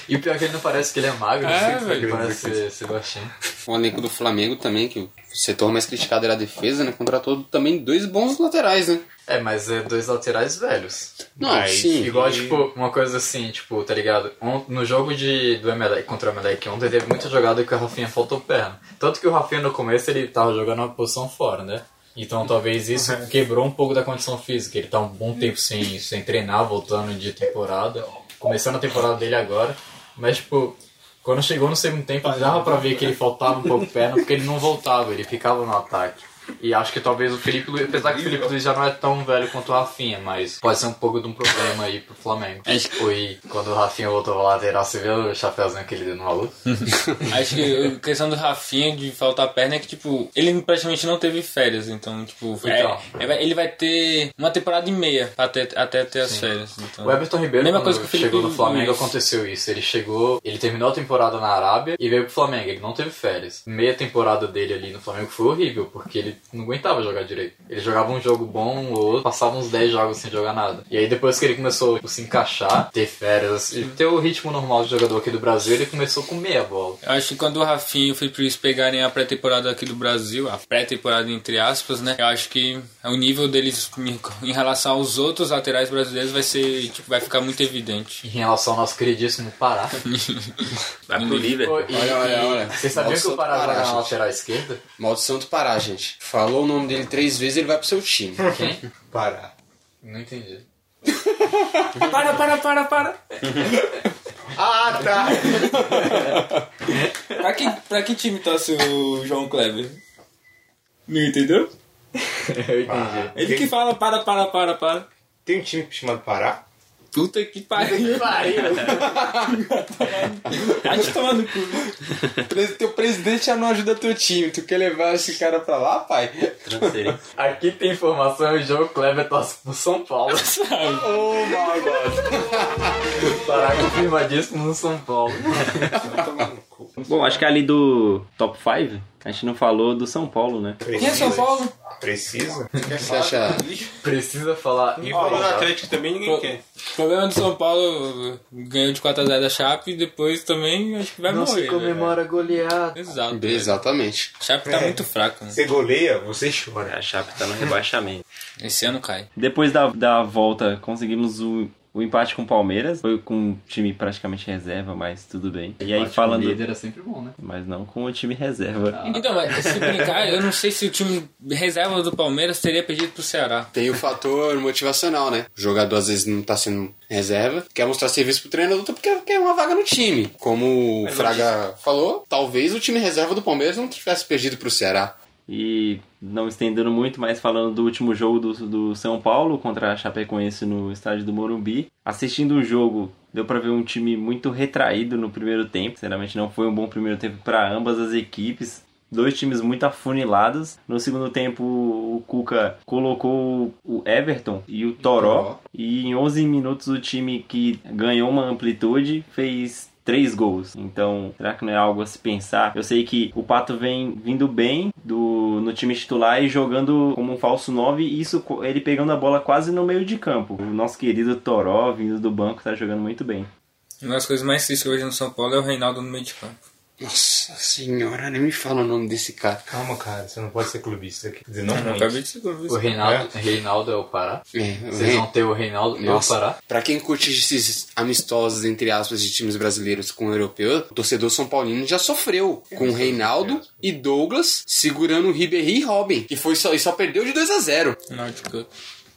E o pior é que ele não parece que ele é magro,
É,
assim,
velho.
ele parece ser, ser baixinho.
O elenco do Flamengo também, que o setor mais criticado era a defesa, né? Contratou também dois bons laterais, né?
É, mas é dois laterais velhos.
Não,
Mas-
sim.
Igual,
E-
tipo, uma coisa assim, tipo, tá ligado? No jogo de, do Emelec contra o Emelec ontem teve muita jogada que o Rafinha faltou perna. Tanto que o Rafinha no começo ele tava jogando uma posição fora, né? Então talvez isso quebrou um pouco da condição física. Ele tá um bom tempo sem, sem treinar, voltando de temporada. Começando a temporada dele agora. Mas, tipo, quando chegou no segundo tempo, dava pra ver que ele faltava um pouco perna, porque ele não voltava, ele ficava no ataque. E acho que talvez o Felipe Luiz, apesar que o Felipe Luiz já não é tão velho quanto o Rafinha, mas pode ser um pouco de um problema aí pro Flamengo. Foi quando o Rafinha voltou pra lateral, você viu o chapéuzinho que ele deu no maluco?
Acho que a questão do Rafinha de faltar perna é que, tipo, ele praticamente não teve férias, então, tipo, é-
Então.
é- ele vai ter uma temporada e meia até, até ter as férias. Então.
O Everton Ribeiro,
Mesma
quando
coisa que o Felipe
chegou no Flamengo,
Luiz.
aconteceu isso. Ele chegou, ele terminou a temporada na Arábia e veio pro Flamengo. Ele não teve férias. Meia temporada dele ali no Flamengo foi horrível, porque ele não aguentava jogar direito. Ele jogava um jogo bom ou outro, passava uns 10 jogos sem jogar nada. E aí depois que ele começou a se encaixar, ter férias e ter o ritmo normal de jogador aqui do Brasil, ele começou com meia bola.
Eu acho que quando o Rafinha e o Felipe Luiz pegarem a pré-temporada aqui do Brasil, a pré-temporada entre aspas, né? Eu acho que o nível deles em- em relação aos outros laterais brasileiros vai ser, tipo, vai ficar muito evidente.
Em relação ao nosso queridíssimo Pará.
Vai pro Liverpool.
E-
Olha, olha, olha.
Vocês sabiam que o Pará joga na lateral esquerda?
Maldição do Pará, gente. Falou o nome dele três vezes, ele vai pro seu time.
Quem?
Parar.
Não entendi.
Para, para, para, para!
Ah, tá!
Pra que, pra que time torce o João Kleber? Não entendeu?
Eu entendi.
Ele que fala para, para, para, para.
Tem um time chamado Pará?
Puta que pariu.
Pariu.
Vai te tomar no cu.
Teu presidente já não ajuda teu time. Tu quer levar esse cara pra lá, pai?
Transferência.
Aqui tem informação, o João Kleber torce pro São Paulo.
Ô, mal God.
Pará confirmadíssimo no São Paulo.
Bom, acho que ali do top 5, a gente não falou do São Paulo, né?
Quem é São Paulo?
Precisa?
O que você acha?
Precisa falar
Ó, no
igual.
Atlético também ninguém quer.
O problema do São Paulo ganhou de 4x0 da Chape e depois também acho que vai
Não
morrer.
se comemora goleada.
né? Exato. velho.
Exatamente.
A Chape tá
É.
muito fraca, né?
Você goleia, você chora.
A Chape tá no rebaixamento.
Esse ano cai.
Depois da, da volta, conseguimos o o empate com o Palmeiras. Foi com um time praticamente reserva, mas tudo bem. E aí falando.
O líder é sempre bom, né?
Mas não com o time reserva.
Então, mas se brincar, eu não sei se o time reserva do Palmeiras teria perdido pro Ceará.
Tem o fator motivacional, né? O jogador às vezes não tá sendo reserva, quer mostrar serviço pro treinador porque quer uma vaga no time. Como o Fraga falou, talvez o time reserva do Palmeiras não tivesse perdido pro Ceará.
E não estendendo muito, mas falando do último jogo do, do São Paulo contra a Chapecoense no estádio do Morumbi. Assistindo o jogo, deu para ver um time muito retraído no primeiro tempo. Sinceramente, não foi um bom primeiro tempo para ambas as equipes. Dois times muito afunilados. No segundo tempo, o Cuca colocou o Everton e o Toró. E em 11 minutos, o time que ganhou uma amplitude fez três gols. Então, será que não é algo a se pensar? Eu sei que o Pato vem vindo bem do, no time titular e jogando como um falso 9, e isso ele pegando a bola quase no meio de campo. O nosso querido Toró, vindo do banco, tá jogando muito bem.
Uma das coisas mais tristes hoje no São Paulo é o Reinaldo no meio de campo.
Nossa senhora, nem me fala o nome desse cara.
Calma, cara, você não pode ser clubista aqui. Quer dizer, não
Eu
muito.
acabei de ser
O Reinaldo, Reinaldo é o Pará.
É,
Vocês vão ter o Reinaldo e o
Nossa,
Pará.
pra quem curte esses amistosos, entre aspas, de times brasileiros com o europeu, o torcedor São Paulino já sofreu com o Reinaldo e Douglas segurando o Ribéry e Robin, que foi só, e só perdeu de 2 a 0
Náutico.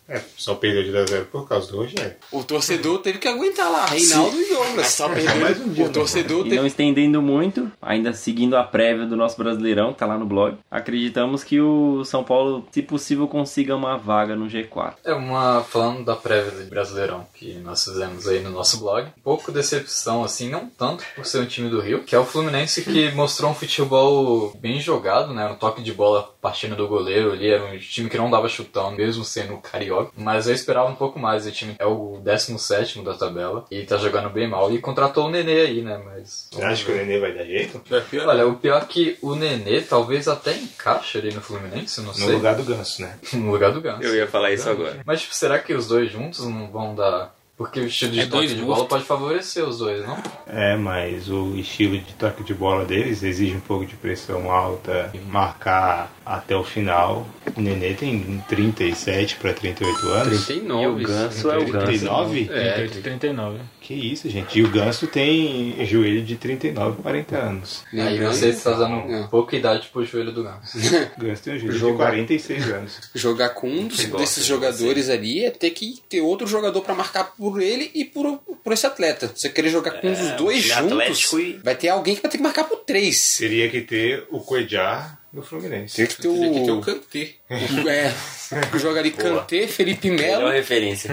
É, só perdeu de 2 a 0 por causa do Rogério.
O torcedor teve que aguentar lá, Reinaldo e Douglas. Só perdeu.
mais um dia,
o torcedor
E
teve
não estendendo muito, ainda seguindo a prévia do nosso Brasileirão, que tá lá no blog, acreditamos que o São Paulo, se possível, consiga uma vaga no G4.
É uma. Falando da prévia do Brasileirão que nós fizemos aí no nosso blog, um pouco decepção, assim, não tanto por ser um time do Rio, que é o Fluminense que mostrou um futebol bem jogado, né? Um toque de bola partindo do goleiro ali, era um time que não dava chutão, mesmo sendo carioca. Mas eu esperava um pouco mais. O time é o 17 da tabela e tá jogando bem mal. E contratou o Nenê aí, né? Mas.
Você acha que o Nenê vai dar jeito?
Olha, o pior é que o Nenê talvez até encaixe ali no Fluminense, não
No
sei.
lugar do Ganso, né?
no lugar do Ganso.
ia falar isso agora.
Mas tipo, será que os dois juntos não vão dar. Porque o estilo de
É
toque de
bustos.
bola pode favorecer os dois, não?
É, mas o estilo de toque de bola deles exige um pouco de pressão alta, marcar até o final. O Nenê tem 37 para 38 anos.
39.
E o Ganso é o Ganso.
39?
É,
38 e 39.
Que isso, gente. E o Ganso tem joelho de 39, 40 anos.
Aí você está dando
É.
pouca idade pro joelho do Ganso.
O Ganso tem um joelho de
Jogar.
46 anos.
jogar com um dos- desses jogadores ali é ter que ter outro jogador pra marcar por ele e por, por esse atleta. Você querer jogar com os dois juntos,
e-
vai ter alguém que vai ter que marcar por três.
Teria que ter o Coedjar no Fluminense.
Tem que ter o.
Teria que ter o Kanté.
o- É, joga ali Kanté, Felipe
Melhor
Melo.
referência.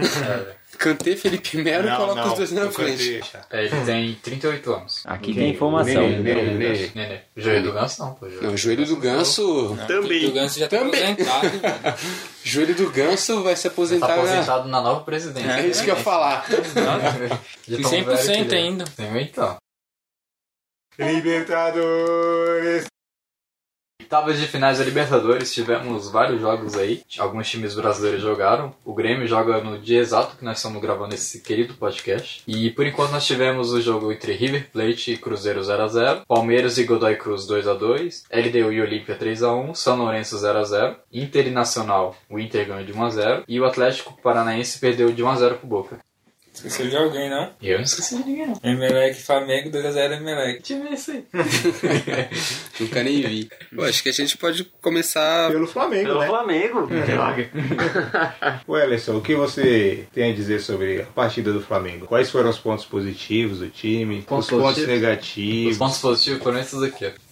Kanté, Felipe Melo e coloca os dois na frente.
É, ele tem 38 anos.
Aqui tem informação.
Nenê, Nenê, Nenê.
Nenê. O joelho do Ganso não, pô. o joelho
Não, joelho do ganso.
Também.
O Ganso já tá
Também.
aposentado. velho.
Joelho do ganso vai se
Tá
aposentar. né?
aposentado na nova presidência.
É isso que eu ia falar.
Já
E
tão
100%
velho que ele é.
ainda.
Tem então.
Libertadores!
Oitavas de finais da Libertadores, tivemos vários jogos aí. Alguns times brasileiros jogaram. O Grêmio joga no dia exato que nós estamos gravando esse querido podcast. E por enquanto nós tivemos o jogo entre River Plate e Cruzeiro 0x0, Palmeiras e Godoy Cruz 2x2, LDU e Olímpia 3x1, São Lourenço 0x0, Inter e Nacional, o Inter ganhou de 1x0 e o Atlético Paranaense perdeu de 1x0 pro Boca.
Esqueceu de alguém, não?
Eu não esqueci de ninguém não.
Emelec, Flamengo, 2x0 Emelec.
Time é esse aí?
Nunca nem vi. Pô, acho que a gente pode começar.
Pelo Flamengo, né?
Flamengo.
O Ellison, o que você tem a dizer sobre a partida do Flamengo? Quais foram os pontos positivos do time?
Pontos
os pontos
positivos?
negativos?
Os pontos positivos foram esses aqui, ó.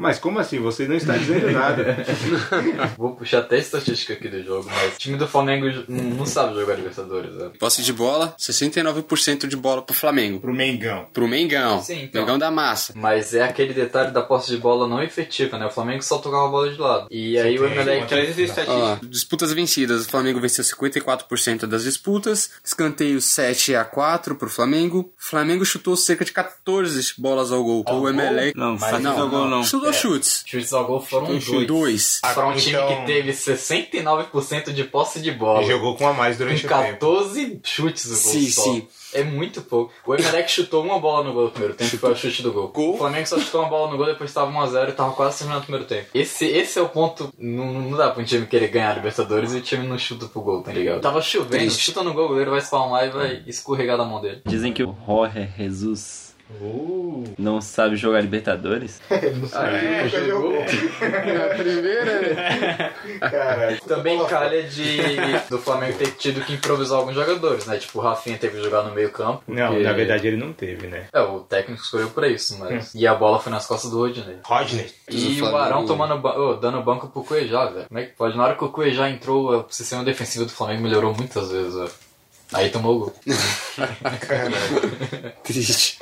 Mas como assim? Você não está dizendo nada.
Vou puxar até a estatística aqui do jogo, mas o time do Flamengo não sabe jogar Libertadores, né?
Posse de bola, 69% de bola pro Flamengo.
Pro Mengão.
Pro Mengão.
Sim, então.
Mengão da massa.
Mas é aquele detalhe da posse de bola não efetiva, né? O Flamengo só tocava a bola de lado. E aí o Emelec...
Traz essa estatística.
Disputas vencidas. O Flamengo venceu 54% das disputas. Escanteio 7 a 4 pro Flamengo. O Flamengo chutou cerca de 14 bolas ao gol. o Emelec.
Não,
Mas
não,
não,
jogou não.
Chutou chutou chutes.
Chutes ao gol foram dois.
Dois.
Para um time
Então-
que teve 69% de posse de bola.
E jogou com a mais durante
com
o tempo.
14 chutes no gol
Sim,
só.
sim.
É muito pouco. O Emelec chutou uma bola no gol no primeiro tempo, foi o chute do gol.
Gol.
O Flamengo só chutou uma bola no gol, depois estava 1x0 e tava quase terminando o primeiro tempo. Esse, esse é o ponto. Não, não dá pra um time querer ganhar a Libertadores e o time não chuta pro gol, tá ligado? Tava chovendo,
Triste.
chuta no gol, o goleiro vai espalmar e vai escorregar da mão dele.
Dizem que o Jorge Jesus não sabe jogar Libertadores.
É, jogou.
A primeira, né?
Caralho.
Também calha de do Flamengo ter tido que improvisar alguns jogadores, né? Tipo, o Rafinha teve que jogar no meio campo.
Não,
porque-
na verdade ele não teve, né?
É, o técnico escolheu pra isso, mas. E a bola foi nas costas do Rodney.
Rodney.
E
O
Arão tomando ba- ô, dando banco pro Cuejá, velho. Como é que pode? Na hora que o Cuejá entrou, o sistema defensivo do Flamengo melhorou muitas vezes, velho. Aí tomou o gol.
Triste.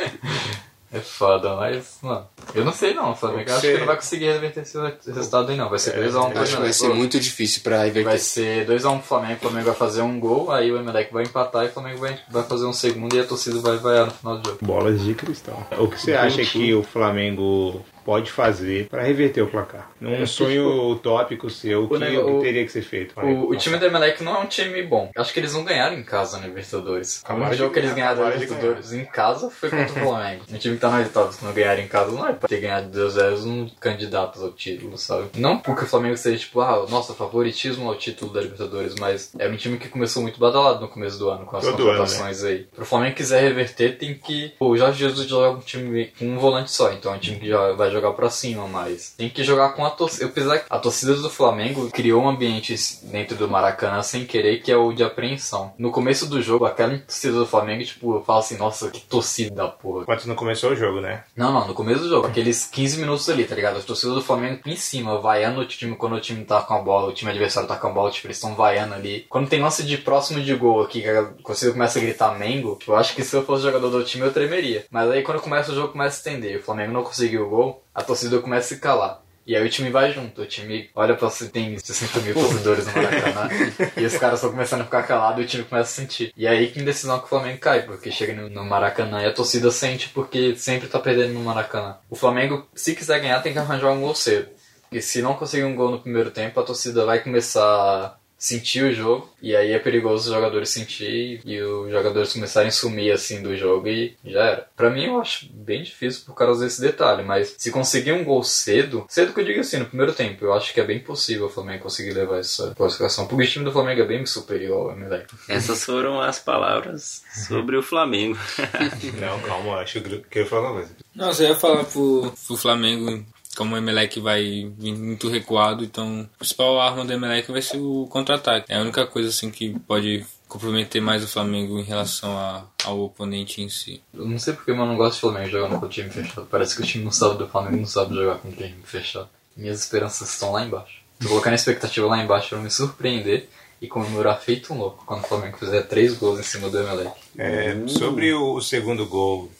É foda, mas, mano. Eu não sei não, o Flamengo. Eu acho
Você-
que não vai conseguir reverter esse resultado aí não. Vai ser 2x1
Eu acho que vai ser muito difícil pra
Vai
reverter.
ser 2x1 pro Flamengo, o Flamengo vai fazer um gol, aí o Emelec vai empatar e o Flamengo vai, vai fazer um segundo e a torcida vai vaiar no final do jogo.
Bolas de cristal. O que você acha que o Flamengo pode fazer pra reverter o placar? Num sonho utópico seu, o que, que teria que ser feito?
O, o time do Emelec não é um time bom. Acho que eles não ganharam em casa na Libertadores. O único jogo que eles
ganhar,
ganharam na Libertadores em casa foi contra o Flamengo. Um time que tá na Libertadores que não ganharam em casa não é pra ter ganhado 2x0 um candidato ao título, sabe? Não porque o Flamengo seja tipo, ah, nossa, favoritismo ao título da Libertadores, mas era um time que começou muito badalado no começo do ano com as
Todo
contratações aí. Pro Flamengo quiser reverter, tem que. Pô, o Jorge Jesus joga um time com um volante só, então é um time que já vai jogar pra cima, mas tem que jogar com a torcida. Apesar que a torcida do Flamengo criou um ambiente dentro do Maracanã sem querer, que é o de apreensão. No começo do jogo, aquela torcida do Flamengo, tipo, eu falo assim, nossa, que torcida da porra.
Enquanto não começou o jogo, né?
Não, não, no começo do jogo, aqueles 15 minutos ali, tá ligado? A torcida do Flamengo em cima, vaiando o time quando o time tá com a bola, o time adversário tá com a bola, tipo, eles estão vaiando ali. Quando tem lance de próximo de gol aqui, que a torcida começa a gritar Mengo, tipo, eu acho que se eu fosse jogador do time eu tremeria. Mas aí quando começa o jogo começa a estender, o Flamengo não conseguiu o gol, a torcida começa a se calar. E aí o time vai junto, o time olha pra se tem 60 mil torcedores no Maracanã e os caras estão começando a ficar calados e o time começa a sentir. E aí que indecisão que o Flamengo cai, porque chega no, Maracanã e a torcida sente porque sempre tá perdendo no Maracanã. O Flamengo, se quiser ganhar, tem que arranjar um gol cedo. Porque se não conseguir um gol no primeiro tempo, a torcida vai começar sentir o jogo e aí é perigoso os jogadores sentir e os jogadores começarem a sumir assim do jogo e já era. Pra mim eu acho bem difícil por causa desse detalhe, mas se conseguir um gol cedo, cedo que eu digo assim, no primeiro tempo, eu acho que é bem possível o Flamengo conseguir levar essa classificação, porque o time do Flamengo é bem superior ao Emelec.
Essas foram as palavras sobre o Flamengo.
Não, calma, acho que eu quero falar uma coisa.
Não, você ia falar pro, pro Flamengo como o Emelec vai vir muito recuado, então a principal arma do Emelec vai ser o contra-ataque. É a única coisa assim que pode comprometer mais o Flamengo em relação a- ao oponente em si.
Eu não sei porque, mas eu não gosto de Flamengo jogando com o time fechado. Parece que o time não sabe do Flamengo não sabe jogar com o time fechado. Minhas esperanças estão lá embaixo. Tô colocando a expectativa lá embaixo pra me surpreender e comemorar feito um louco quando o Flamengo fizer três gols em cima do Emelec.
É, sobre o, o segundo gol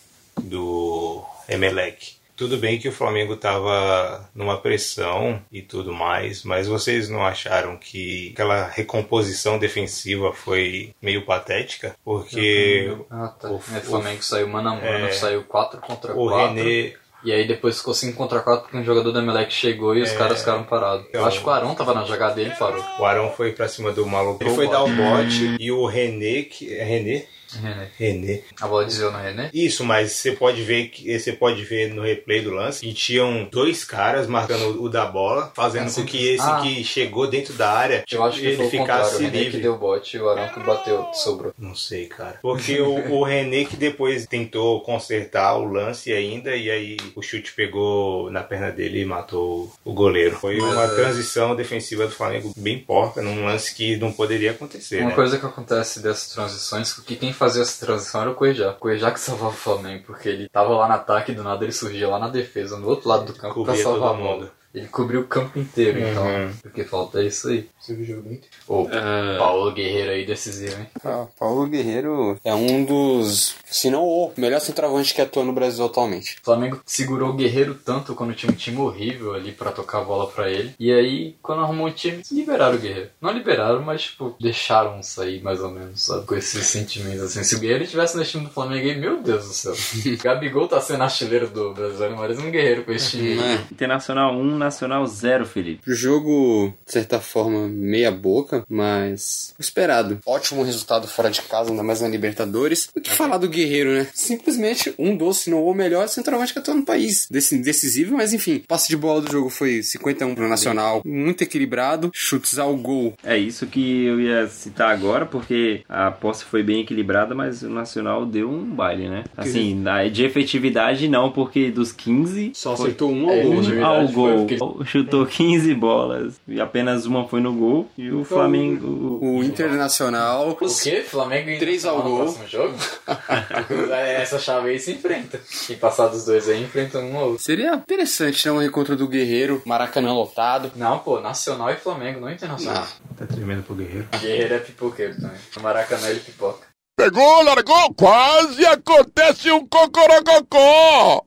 do Emelec. Tudo bem que o Flamengo estava numa pressão e tudo mais, mas vocês não acharam que aquela recomposição defensiva foi meio patética? Porque
Ah, tá.
o-
o Flamengo saiu mano a mano,
é,
saiu 4 contra
o
4.
René
E aí depois ficou 5 contra 4 porque um jogador do Emelec chegou e os
É.
caras ficaram parados. Eu
Então-
acho que o Arão tava na jogada dele e parou.
O Arão foi pra cima do maluco. Ele
O
foi dar o bote e o René, que é René,
René.
René.
A bola desviou no René.
Isso, mas você pode ver que você pode ver no replay do lance que tinham dois caras marcando o da bola, fazendo
Assim,
com que esse
ah.
que chegou dentro da área
Eu acho que
ele ficasse
O René que
livre.
deu o bote e o Arão que bateu, sobrou.
Não sei, cara. Porque o, o René que depois tentou consertar o lance ainda, e aí o chute pegou na perna dele e matou o goleiro. Foi
Mas
uma
é-
transição defensiva do Flamengo bem porca, num lance que não poderia acontecer,
Uma
né?
coisa que acontece dessas transições, que quem fazia essa transição era o Cuejá. O Cuejá que salvava o Flamengo, porque ele tava lá no ataque e do nada ele surgia lá na defesa, no outro lado do campo, pra
Cobria
salvar a bola. Ele cobriu o campo inteiro,
Uhum.
então. Porque falta isso aí.
Você viu o jogo
Ah,
Paulo Guerreiro aí decisivo, hein?
Ah, Paulo Guerreiro é um dos Se não o melhor centroavante que atua no Brasil atualmente.
O Flamengo segurou o Guerreiro tanto quando tinha um time horrível ali pra tocar a bola pra ele. E aí, quando arrumou o time, liberaram o Guerreiro. Não liberaram, mas, tipo, deixaram sair mais ou menos, sabe? Com esses sentimentos assim. Se o Guerreiro estivesse no time do Flamengo aí, meu Deus do céu. Gabigol tá sendo artilheiro do brasileiro, mas um Guerreiro com esse time.
Né?
Internacional 1, Nacional 0, Felipe.
O jogo, de certa forma, meia boca, mas esperado. Ótimo resultado fora de casa, ainda mais na Libertadores. O que falar do Guerreiro, né? Simplesmente um dos, se não o melhor centroavante que atua no país. Desse, decisivo, mas enfim. Passe de bola do jogo foi 51 pro Nacional. Muito equilibrado. Chutes ao gol.
É isso que eu ia citar agora, porque a posse foi bem equilibrada, mas o Nacional deu um baile, né? Assim, de efetividade não, porque dos 15
Só
foi
acertou um ao
É,
gol, né?
ao gol.
Porque-
Chutou 15 bolas e apenas uma foi no gol. E o Flamengo.
O Internacional.
O quê? Flamengo e
Três ao
Internacional no
gol.
próximo jogo? Essa chave aí se enfrenta. E passar dos dois aí, enfrentam um ou outro.
Seria interessante, né? Um encontro do Guerreiro. Maracanã lotado.
Não, pô, Nacional e Flamengo, não Internacional.
Ah,
Tá tremendo pro Guerreiro.
Guerreiro é pipoqueiro também. No Maracanã ele pipoca.
Pegou, largou, quase acontece um cocorococó.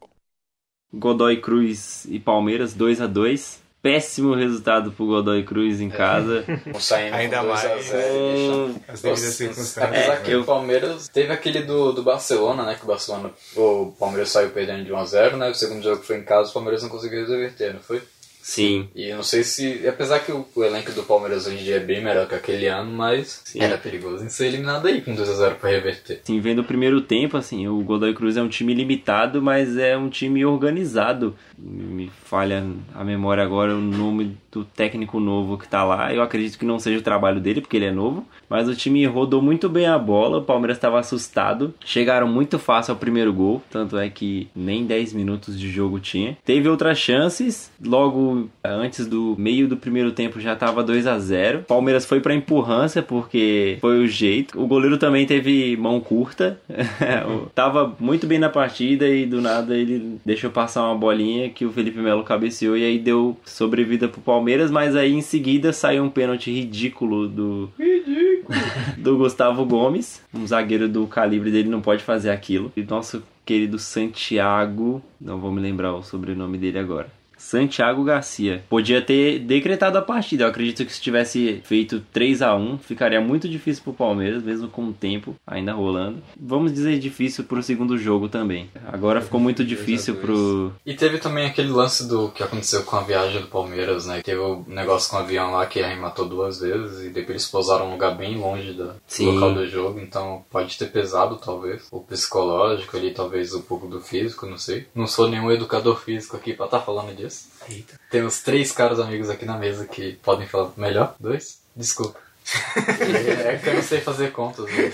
Godoy Cruz e Palmeiras 2 a 2 Péssimo resultado pro Godoy Cruz em casa.
Não saindo
Ainda
com 2 a
mais.
0 deixando...
As devidas circunstâncias.
Apesar
É,
que
eu-
o Palmeiras teve aquele do, do Barcelona, né? Que o Barcelona, o Palmeiras saiu perdendo de 1x0, né? O segundo jogo foi em casa, o Palmeiras não conseguiu reverter, não foi?
Sim.
E eu não sei se. Apesar que o, o elenco do Palmeiras hoje em dia é bem melhor que aquele ano, mas
Sim.
era perigoso em ser eliminado aí com 2x0 pra reverter.
Assim, vendo o primeiro tempo, assim, o Godoy Cruz é um time limitado, mas é um time organizado. Me falha a memória agora o nome do técnico novo que tá lá. Eu acredito que não seja o trabalho dele, porque ele é novo. Mas o time rodou muito bem a bola, o Palmeiras estava assustado. Chegaram muito fácil ao primeiro gol, tanto é que nem 10 minutos de jogo tinha. Teve outras chances, logo antes do meio do primeiro tempo já tava 2 a 0 Palmeiras foi pra empurrância, porque foi o jeito. O goleiro também teve mão curta, tava muito bem na partida e do nada ele deixou passar uma bolinha que o Felipe Melo cabeceou e aí deu sobrevida pro Palmeiras, mas aí em seguida saiu um pênalti ridículo do do Gustavo Gomes, um zagueiro do calibre dele não pode fazer aquilo. E nosso querido Santiago, não vou me lembrar o sobrenome dele agora. Santiago Garcia. Podia ter decretado a partida. Eu acredito que se tivesse feito 3 a 1 ficaria muito difícil pro Palmeiras, mesmo com o tempo ainda rolando. Vamos dizer difícil pro segundo jogo também. Agora ficou muito difícil pro.
E teve também aquele lance do que aconteceu com a viagem do Palmeiras, né? Teve o negócio com o avião lá que arrematou duas vezes e depois eles pousaram um lugar bem longe da- do
Sim.
local do jogo, então pode ter pesado talvez. O psicológico ali, talvez um pouco do físico, não sei. Não sou nenhum educador físico aqui pra estar falando disso. Temos três caros amigos aqui na mesa que podem falar melhor. Dois? Desculpa. é que eu não sei fazer contas. Né?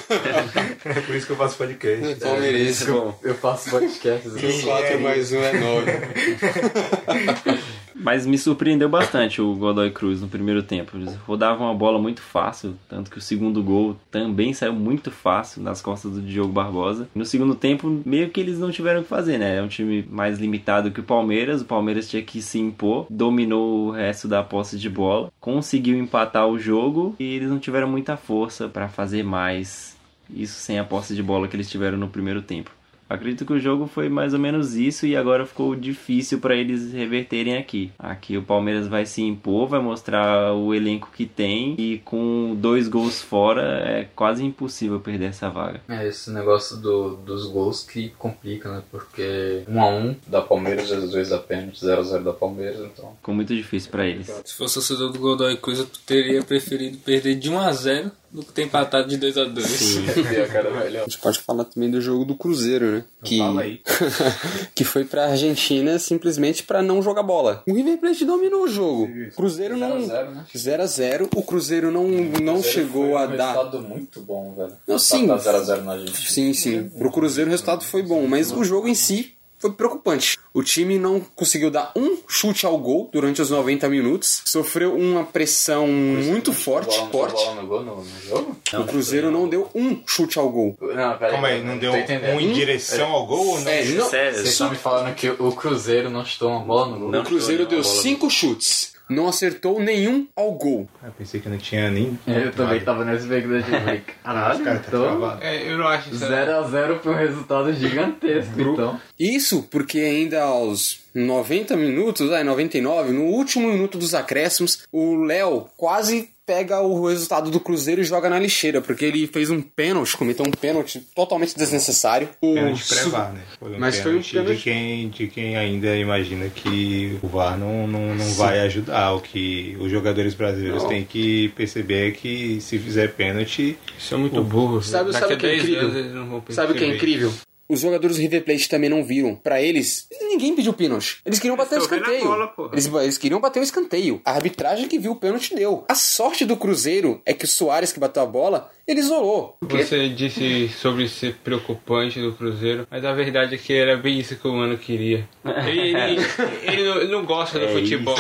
É por isso que eu faço podcast.
Palmeirense.
Bom,
Eu faço podcasts. assim.
4 mais 1 é 9.
Mas me surpreendeu bastante o Godoy Cruz no primeiro tempo. Eles rodavam a bola muito fácil, tanto que o segundo gol também saiu muito fácil nas costas do Diogo Barbosa. No segundo tempo, meio que eles não tiveram o que fazer, né? É um time mais limitado que o Palmeiras. O Palmeiras tinha que se impor, dominou o resto da posse de bola, conseguiu empatar o jogo e eles não tiveram muita força para fazer mais. Isso sem a posse de bola que eles tiveram no primeiro tempo. Acredito que o jogo foi mais ou menos isso e agora ficou difícil para eles reverterem aqui. Aqui o Palmeiras vai se impor, vai mostrar o elenco que tem e com dois gols fora é quase impossível perder essa vaga.
É esse negócio do, dos gols que complica, né? Porque 1 a 1 da Palmeiras, os dois da pênalti, 0 a 0 da Palmeiras, então.
Ficou muito difícil para eles.
Se fosse torcedor do Godoy Cruz, eu teria preferido perder de 1 a 0 do que ter empatado de 2 a 2
a cara melhor.
A gente pode falar também do jogo do Cruzeiro, né? Que,
Fala aí.
que foi pra Argentina simplesmente pra não jogar bola. O River Plate dominou o jogo. Cruzeiro não.
0 né?
0 a 0 O Cruzeiro não, não chegou
foi
a
um
dar.
resultado muito bom, velho.
Não, sim.
0x0 na gente.
Sim, sim. Pro Cruzeiro o resultado foi bom, mas o jogo em si foi preocupante. O time não conseguiu dar um chute ao gol durante os 90 minutos. Sofreu uma pressão muito forte,
Bola,
forte.
bola no gol no, no jogo?
O Cruzeiro não deu um chute ao gol.
Não, peraí.
Calma aí, não deu um em direção ao gol ou não?
É, não.
Sério?
Vocês estão me falando que o Cruzeiro não chutou uma bola no gol?
Não.
O Cruzeiro deu cinco chutes. Não acertou nenhum ao gol.
Eu pensei que não tinha nem.
Eu também tava nessa expectativa. Caralho,
caras tá
então.
É, eu não acho isso.
0x0 foi um resultado gigantesco, então.
Isso porque ainda aos 90 minutos, aí 99, no último minuto dos acréscimos, o Léo quase pega o resultado do Cruzeiro e joga na lixeira, porque ele fez um pênalti, cometeu um pênalti totalmente desnecessário. O
Pênalti pré-VAR, né? Foi um
Mas foi um
pênalti
pênalti-
de quem, de quem ainda imagina que o VAR não, não, não vai ajudar. O que os jogadores brasileiros
Não.
têm que perceber é que se fizer pênalti,
Isso é muito burro.
Sabe-
Daqui
sabe o que é
10
incrível? Sabe o que é incrível? Os jogadores do River Plate também não viram. Pra eles, ninguém pediu pênalti. Eles queriam bater o escanteio.
bola,
eles, eles queriam bater o escanteio. A arbitragem que viu o pênalti deu. A sorte do Cruzeiro é que o Soares que bateu a bola, ele isolou.
Você disse sobre ser preocupante do Cruzeiro, mas a verdade é que era bem isso que o Mano queria. Ele, ele- ele não, ele não gosta do
É
futebol.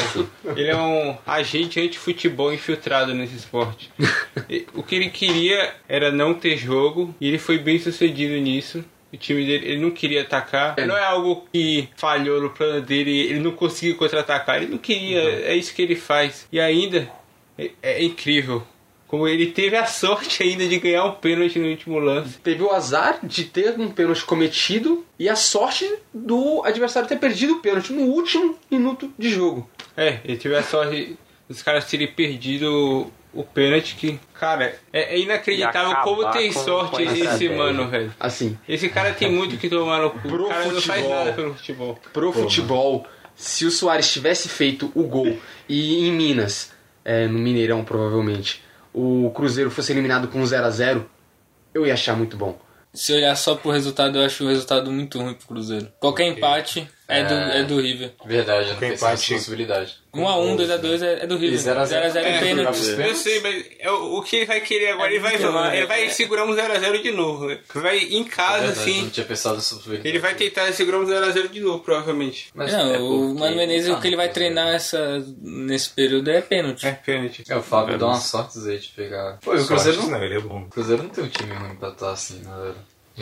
Ele é um agente anti-futebol infiltrado nesse esporte. O que ele queria era não ter jogo, e ele foi bem sucedido nisso. O time dele, ele não queria atacar. Não é algo que falhou no plano dele, ele não conseguiu contra-atacar. Ele não queria, é isso que ele faz. E ainda, é, é incrível. Como ele teve a sorte ainda de ganhar um pênalti no último lance.
teve o azar de ter um pênalti cometido e a sorte do adversário ter perdido o pênalti no último minuto de jogo.
É, ele teve a sorte dos caras terem perdido o pênalti que, cara, é, é inacreditável
E
como tem sorte esse
ideia.
mano, velho.
Assim,
Esse cara tem muito que tomar no cu.
Pro
O cara não faz
futebol.
nada pelo futebol.
pro futebol, se o Soares tivesse feito o gol e em Minas, é, no Mineirão provavelmente, o Cruzeiro fosse eliminado com 0 a 0 eu ia achar muito bom.
Se olhar só pro resultado, eu acho o resultado muito ruim pro Cruzeiro. Qualquer empate é do, é do River.
Verdade, eu não
empate-
possibilidade.
1x1, 2x2 é, é do River.
E 0 a 0
0x0
é,
pênalti.
é.
Eu sei, mas é o o que ele vai querer agora, ele vai. Ele vai segurar um 0x0 de novo. né? Vai em casa,
Verdade, eu
assim.
não tinha pensado possibilidade.
Ele vai tentar segurar um 0x0 de novo, provavelmente.
Mas
Não,
é
o Mano Menezes, o que ele vai
Ah,
treinar essa, nesse período é pênalti.
É pênalti.
É, o Fábio dá uma sorte aí de pegar. Pô, o Cruzeiro não,
não, ele é bom.
o Cruzeiro não tem um time ruim pra estar assim, né,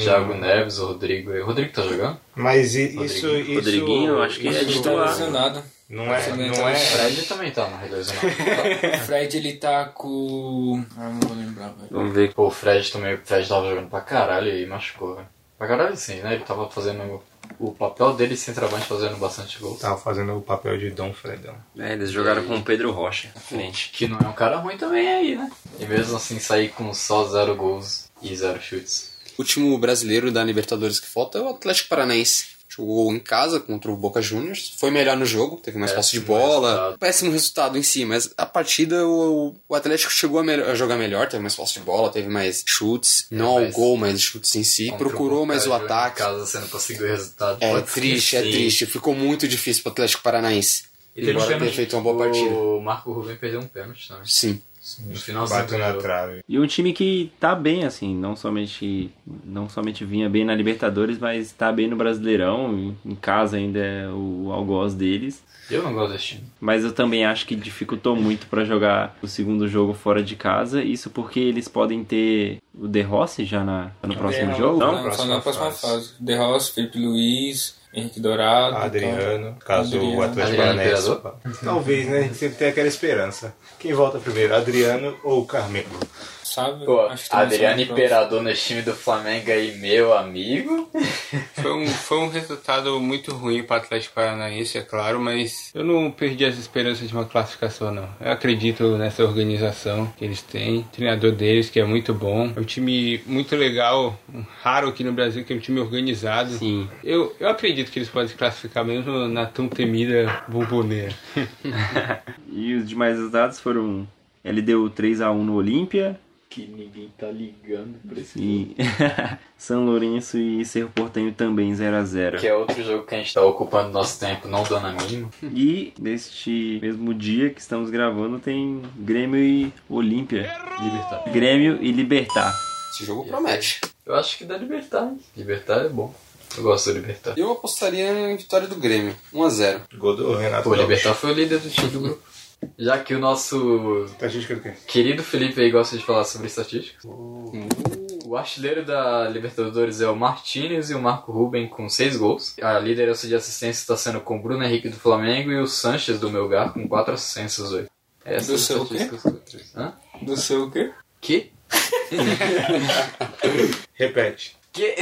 Thiago Neves, o Rodrigo. O Rodrigo tá jogando?
Mas i- isso,
Rodriguinho.
isso.
Rodriguinho, acho que é
Tá
titular.
lesionado.
Não é. Não
O
é
Fred também tá no relesionado.
O Fred, ele tá com... Ah, não vou lembrar, velho.
Vamos ver.
Pô, o Fred também, o Fred tava jogando pra caralho e machucou, velho. Pra caralho sim, né? Ele tava fazendo o papel dele centroavante fazendo bastante gols.
Tava fazendo o papel de Dom Fredão.
É, eles jogaram com o Pedro Rocha na frente.
Que não é um cara ruim também aí, né? E mesmo assim sair com só zero gols e zero chutes.
O último brasileiro da Libertadores que falta é o Atlético Paranaense. Jogou em casa contra o Boca Juniors. Foi melhor no jogo, teve mais posse de bola.
resultado.
Péssimo resultado em si, mas a partida o, o Atlético chegou a, me- a jogar melhor, teve mais posse de bola, teve mais chutes. Não ao
É,
gol, mas chutes em si. Procurou mais o ataque.
Em casa você não conseguiu o resultado.
É triste, é triste. Ficou muito difícil pro Atlético Paranaense.
E
Embora tenha feito uma boa partida.
O Marco Rubem perdeu um pênalti também.
Sim.
No finalzinho
Bateu na trave.
E um time que tá bem, assim, não somente, não somente vinha bem na Libertadores, mas tá bem no Brasileirão. Em casa ainda é o algoz deles.
Eu não gosto desse time.
Mas eu também acho que dificultou muito pra jogar o segundo jogo fora de casa. Isso porque eles podem ter o De Rossi já na, no próximo
não,
jogo.
não.
Não, só
próxima
na próxima
fase.
fase. De Rossi, Felipe Luiz, Henrique Dourado.
Adriano, caso
Adriano.
o Atlético Paranaense.
Imperador?
Talvez, né? A gente sempre tem aquela esperança. Quem volta primeiro, Adriano ou Carmelo?
Sabe?
Pô, Adriano. Imperador nesse time do Flamengo aí, meu amigo.
Foi um, foi um resultado muito ruim para o Atlético Paranaense, é claro, mas eu não perdi as esperanças de uma classificação, não. Eu acredito nessa organização que eles têm, o treinador deles, que é muito bom. É um time muito legal, raro aqui no Brasil, que é um time organizado.
Sim.
Eu, eu acredito que eles podem se classificar mesmo na tão temida bomboneira.
E os demais resultados foram LDU 3x1 no Olímpia.
Que ninguém tá ligando pra esse
E São Lourenço e Cerro Portenho também 0x0.
Que é outro jogo que a gente tá ocupando nosso tempo, não dando a mínima.
E neste mesmo dia que estamos gravando tem Grêmio e Olímpia.
Libertar.
Grêmio e Libertar.
Esse jogo promete.
Eu acho que dá Libertar. hein? Libertar é bom. Eu gosto do Libertar.
Eu apostaria em vitória do Grêmio. 1x0.
Gol do Renato
Pô, o. Libertar foi o líder do time do grupo. Já que o nosso
Estatística do quê?
querido Felipe aí gosta de falar sobre estatísticas. O artilheiro da Libertadores é o Martinez e o Marco Ruben com 6 gols. A liderança de assistência está sendo com o Bruno Henrique do Flamengo e o Sanches do Melgar com 4 assistências hoje. Essas
Do seu o quê?
Hã?
Do seu o quê?
Que?
Repete.
Que?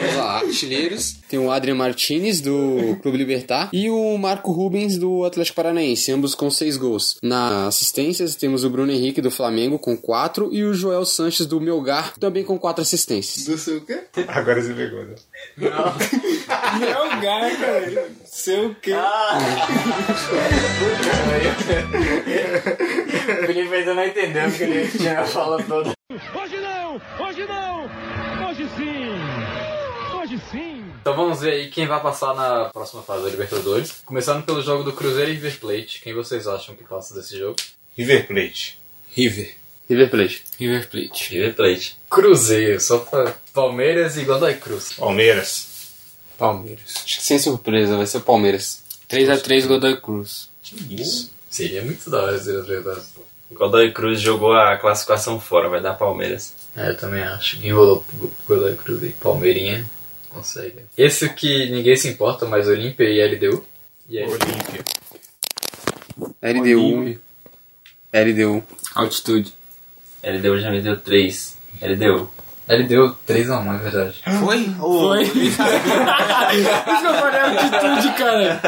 Vamos lá, artilheiros. Tem o Adrian Martinez, do Clube Libertar, e o Marco Rubens, do Atlético Paranaense, ambos com seis gols. Na assistências, temos o Bruno Henrique, do Flamengo, com quatro, e o Joel Sanches, do Melgar, também com quatro assistências.
Do seu quê?
Agora você pegou, né?
Meu gar, cara. Seu quê?
O Felipe ainda não entendeu porque ele tinha a fala toda.
Hoje não! Hoje não! Hoje sim! Hoje sim!
Então vamos ver aí quem vai passar na próxima fase da Libertadores. Começando pelo jogo do Cruzeiro e River Plate. Quem vocês acham que passa desse jogo?
River Plate.
River.
River Plate.
River Plate.
River Plate.
Cruzeiro, só pra Palmeiras e Godoy Cruz.
Palmeiras.
Palmeiras. Acho que sem surpresa, vai ser o Palmeiras.
3x3 Godoy Cruz.
Seria muito da hora dizer a verdade.
Godoy Cruz jogou a classificação fora, vai dar Palmeiras.
É, eu também acho. Quem rolou pro Godoy Cruz e Palmeirinha consegue. Esse que ninguém se importa, mas Olímpia e LDU. E aí?
Olímpia.
LDU. LDU.
Altitude.
LDU já me deu 3. LDU.
LDU 3x1, é verdade.
Foi? Foi. Isso que eu falei altitude, cara.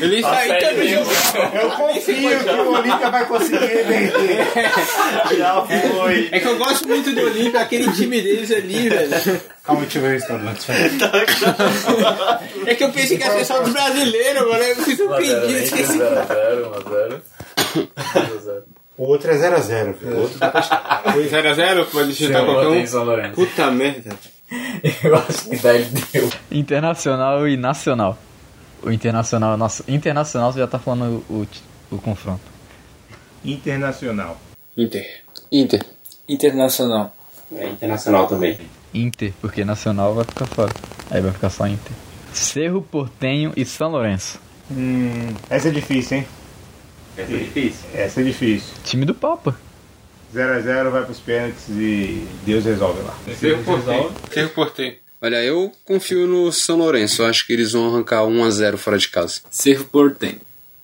Ele aí também.
Eu confio que o Olímpia vai conseguir reverter. Já foi.
É que eu gosto muito do Olímpia, aquele time deles ali, velho.
Calma, deixa eu ver o estado do.
É que eu pensei que ia ser só dos brasileiros, mano. Eu fui surpreendido, esqueci.
1x0, 1x0.
O outro é 0x0. O outro
Foi 0x0, pode digitar qualquer um.
São Lourenço.
Puta merda.
Eu acho que dá LDU. Internacional e Nacional. O Internacional, nossa, Internacional você já tá falando o, o, o confronto.
Internacional.
Inter. Inter.
Internacional.
É internacional também.
Inter, porque Nacional vai ficar fora. Aí vai ficar só Inter. Cerro Portenho e São Lourenço.
Hum, essa é difícil, hein?
Essa é difícil.
Essa é difícil.
Time do Papa.
0x0 vai pros pênaltis e Deus resolve lá.
Cerro Porteio. Cerro Porteio.
Olha, eu confio no São Lourenço. Eu acho que eles vão arrancar 1x0 fora de casa.
Cerro Porteio.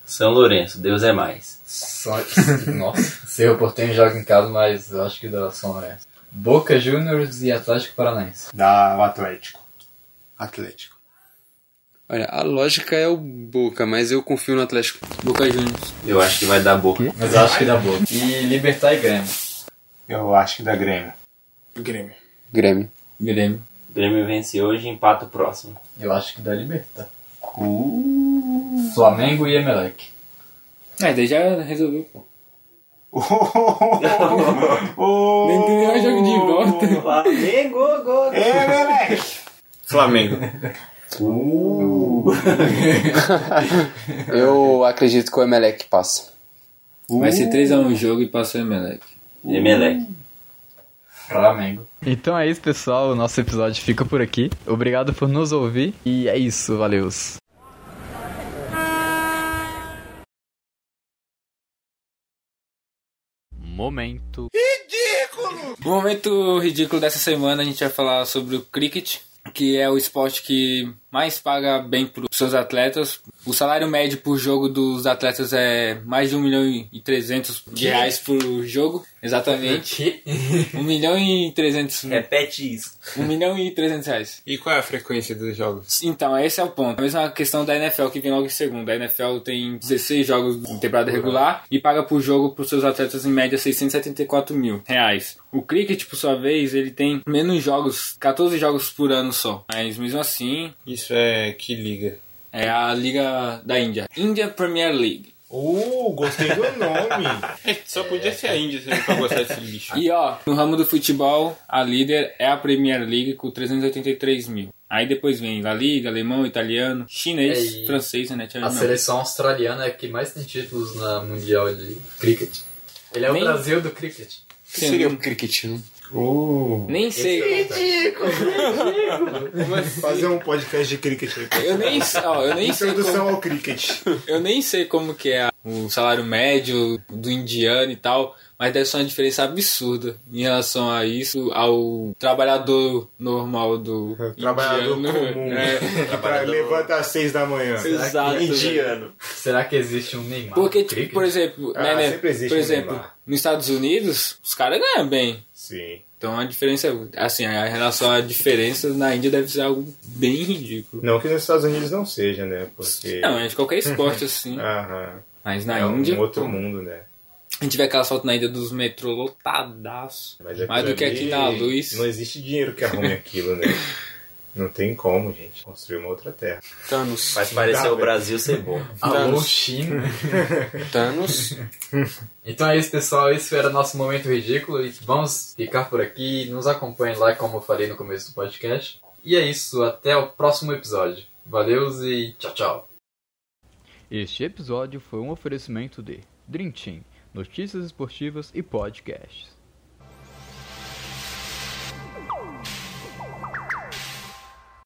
São Lourenço, Deus é mais.
Só... Nossa. Cerro Portenho joga em casa, mas eu acho que dá São Lourenço. Boca Juniors e Atlético Paranaense.
Dá o Atlético.
Atlético. Olha, a lógica é o Boca, mas eu confio no Atlético.
Boca Juniors.
Eu acho que vai dar boca.
Mas eu acho que dá Boca. E Libertar e Grêmio.
Eu acho que dá Grêmio.
Grêmio.
Grêmio.
Grêmio.
Grêmio vence hoje e empata o próximo.
Eu acho que dá Libertar. Flamengo e Emelec.
Ah, daí já resolveu, pô.
oh,
Nem tem mais jogo de volta.
Flamengo, gol.
É, moleque!
Flamengo.
Eu acredito que o Emelec passa.
Vai ser 3x1 o jogo e passa o Emelec.
Emelec.
Flamengo. Então é isso, pessoal. O nosso episódio fica por aqui. Obrigado por nos ouvir. E é isso. Valeu. Momento.
O momento ridículo dessa semana a gente vai falar sobre o cricket, que é o esporte que mais paga bem para os seus atletas. O salário médio por jogo dos atletas é mais de 1 milhão e 300 de reais por jogo. Exatamente. 1 milhão e 300.
Repete isso.
1 milhão e 300 reais.
E qual é a frequência dos jogos?
Então, esse é o ponto. A mesma questão da NFL que vem logo em segundo. A NFL tem 16 jogos em temporada regular e paga por jogo para os seus atletas em média 674 mil reais. O cricket, por sua vez, ele tem menos jogos, 14 jogos por ano só. Mas mesmo assim,
Isso é que liga?
é a liga da Índia. India Premier League.
Uh, gostei do nome.
É, só podia ser a Índia se pra gostar desse lixo.
E ó, no ramo do futebol, a líder é a Premier League com 383 mil. Aí depois vem La Liga, alemão, italiano, chinês,
É,
francês, né?
A seleção australiana é a que mais tem títulos na Mundial de Cricket. Ele é o
Nem-
Brasil do Cricket.
O que seria o cricket? né?
Oh.
Nem sei. Como assim?
Fazer um podcast de cricket.
Eu nem, ó, eu nem sei
Introdução
como,
ao cricket.
eu nem sei como que é o salário médio do indiano e tal, mas deve ser uma diferença absurda em relação a isso, ao trabalhador normal do
Trabalhador
indiano.
comum.
É,
Pra- Levanta às seis da manhã.
exato.
Indiano.
Será que existe um Neymar?
Porque, tipo, por exemplo,
Ah,
né, né,
sempre existe
por
um
exemplo,
Neymar.
nos Estados Unidos, os caras ganham bem.
Sim.
Então a diferença, é- assim, a relação à diferença na Índia deve ser algo bem ridículo.
Não que nos Estados Unidos não seja, né? Porque.
Não, é de qualquer esporte assim.
Aham.
Mas na
é um
Índia,
outro
pô,
mundo, né?
a gente vê aquela foto na Índia dos metrô lotadaço.
Mas
Mais
aquilo
do que aqui na luz.
Não existe dinheiro que arrume aquilo, né? Não tem como, gente, construir uma outra terra.
Thanos.
Faz parecer
Dá,
o Brasil ser bom.
Alô, China.
Thanos.
Então é isso, pessoal. Esse era nosso momento ridículo. E vamos ficar por aqui. Nos acompanhem lá, como eu falei no começo do podcast. E é isso. Até o próximo episódio. Valeus e tchau, tchau.
Este episódio foi um oferecimento de Dream Team, notícias esportivas e podcasts.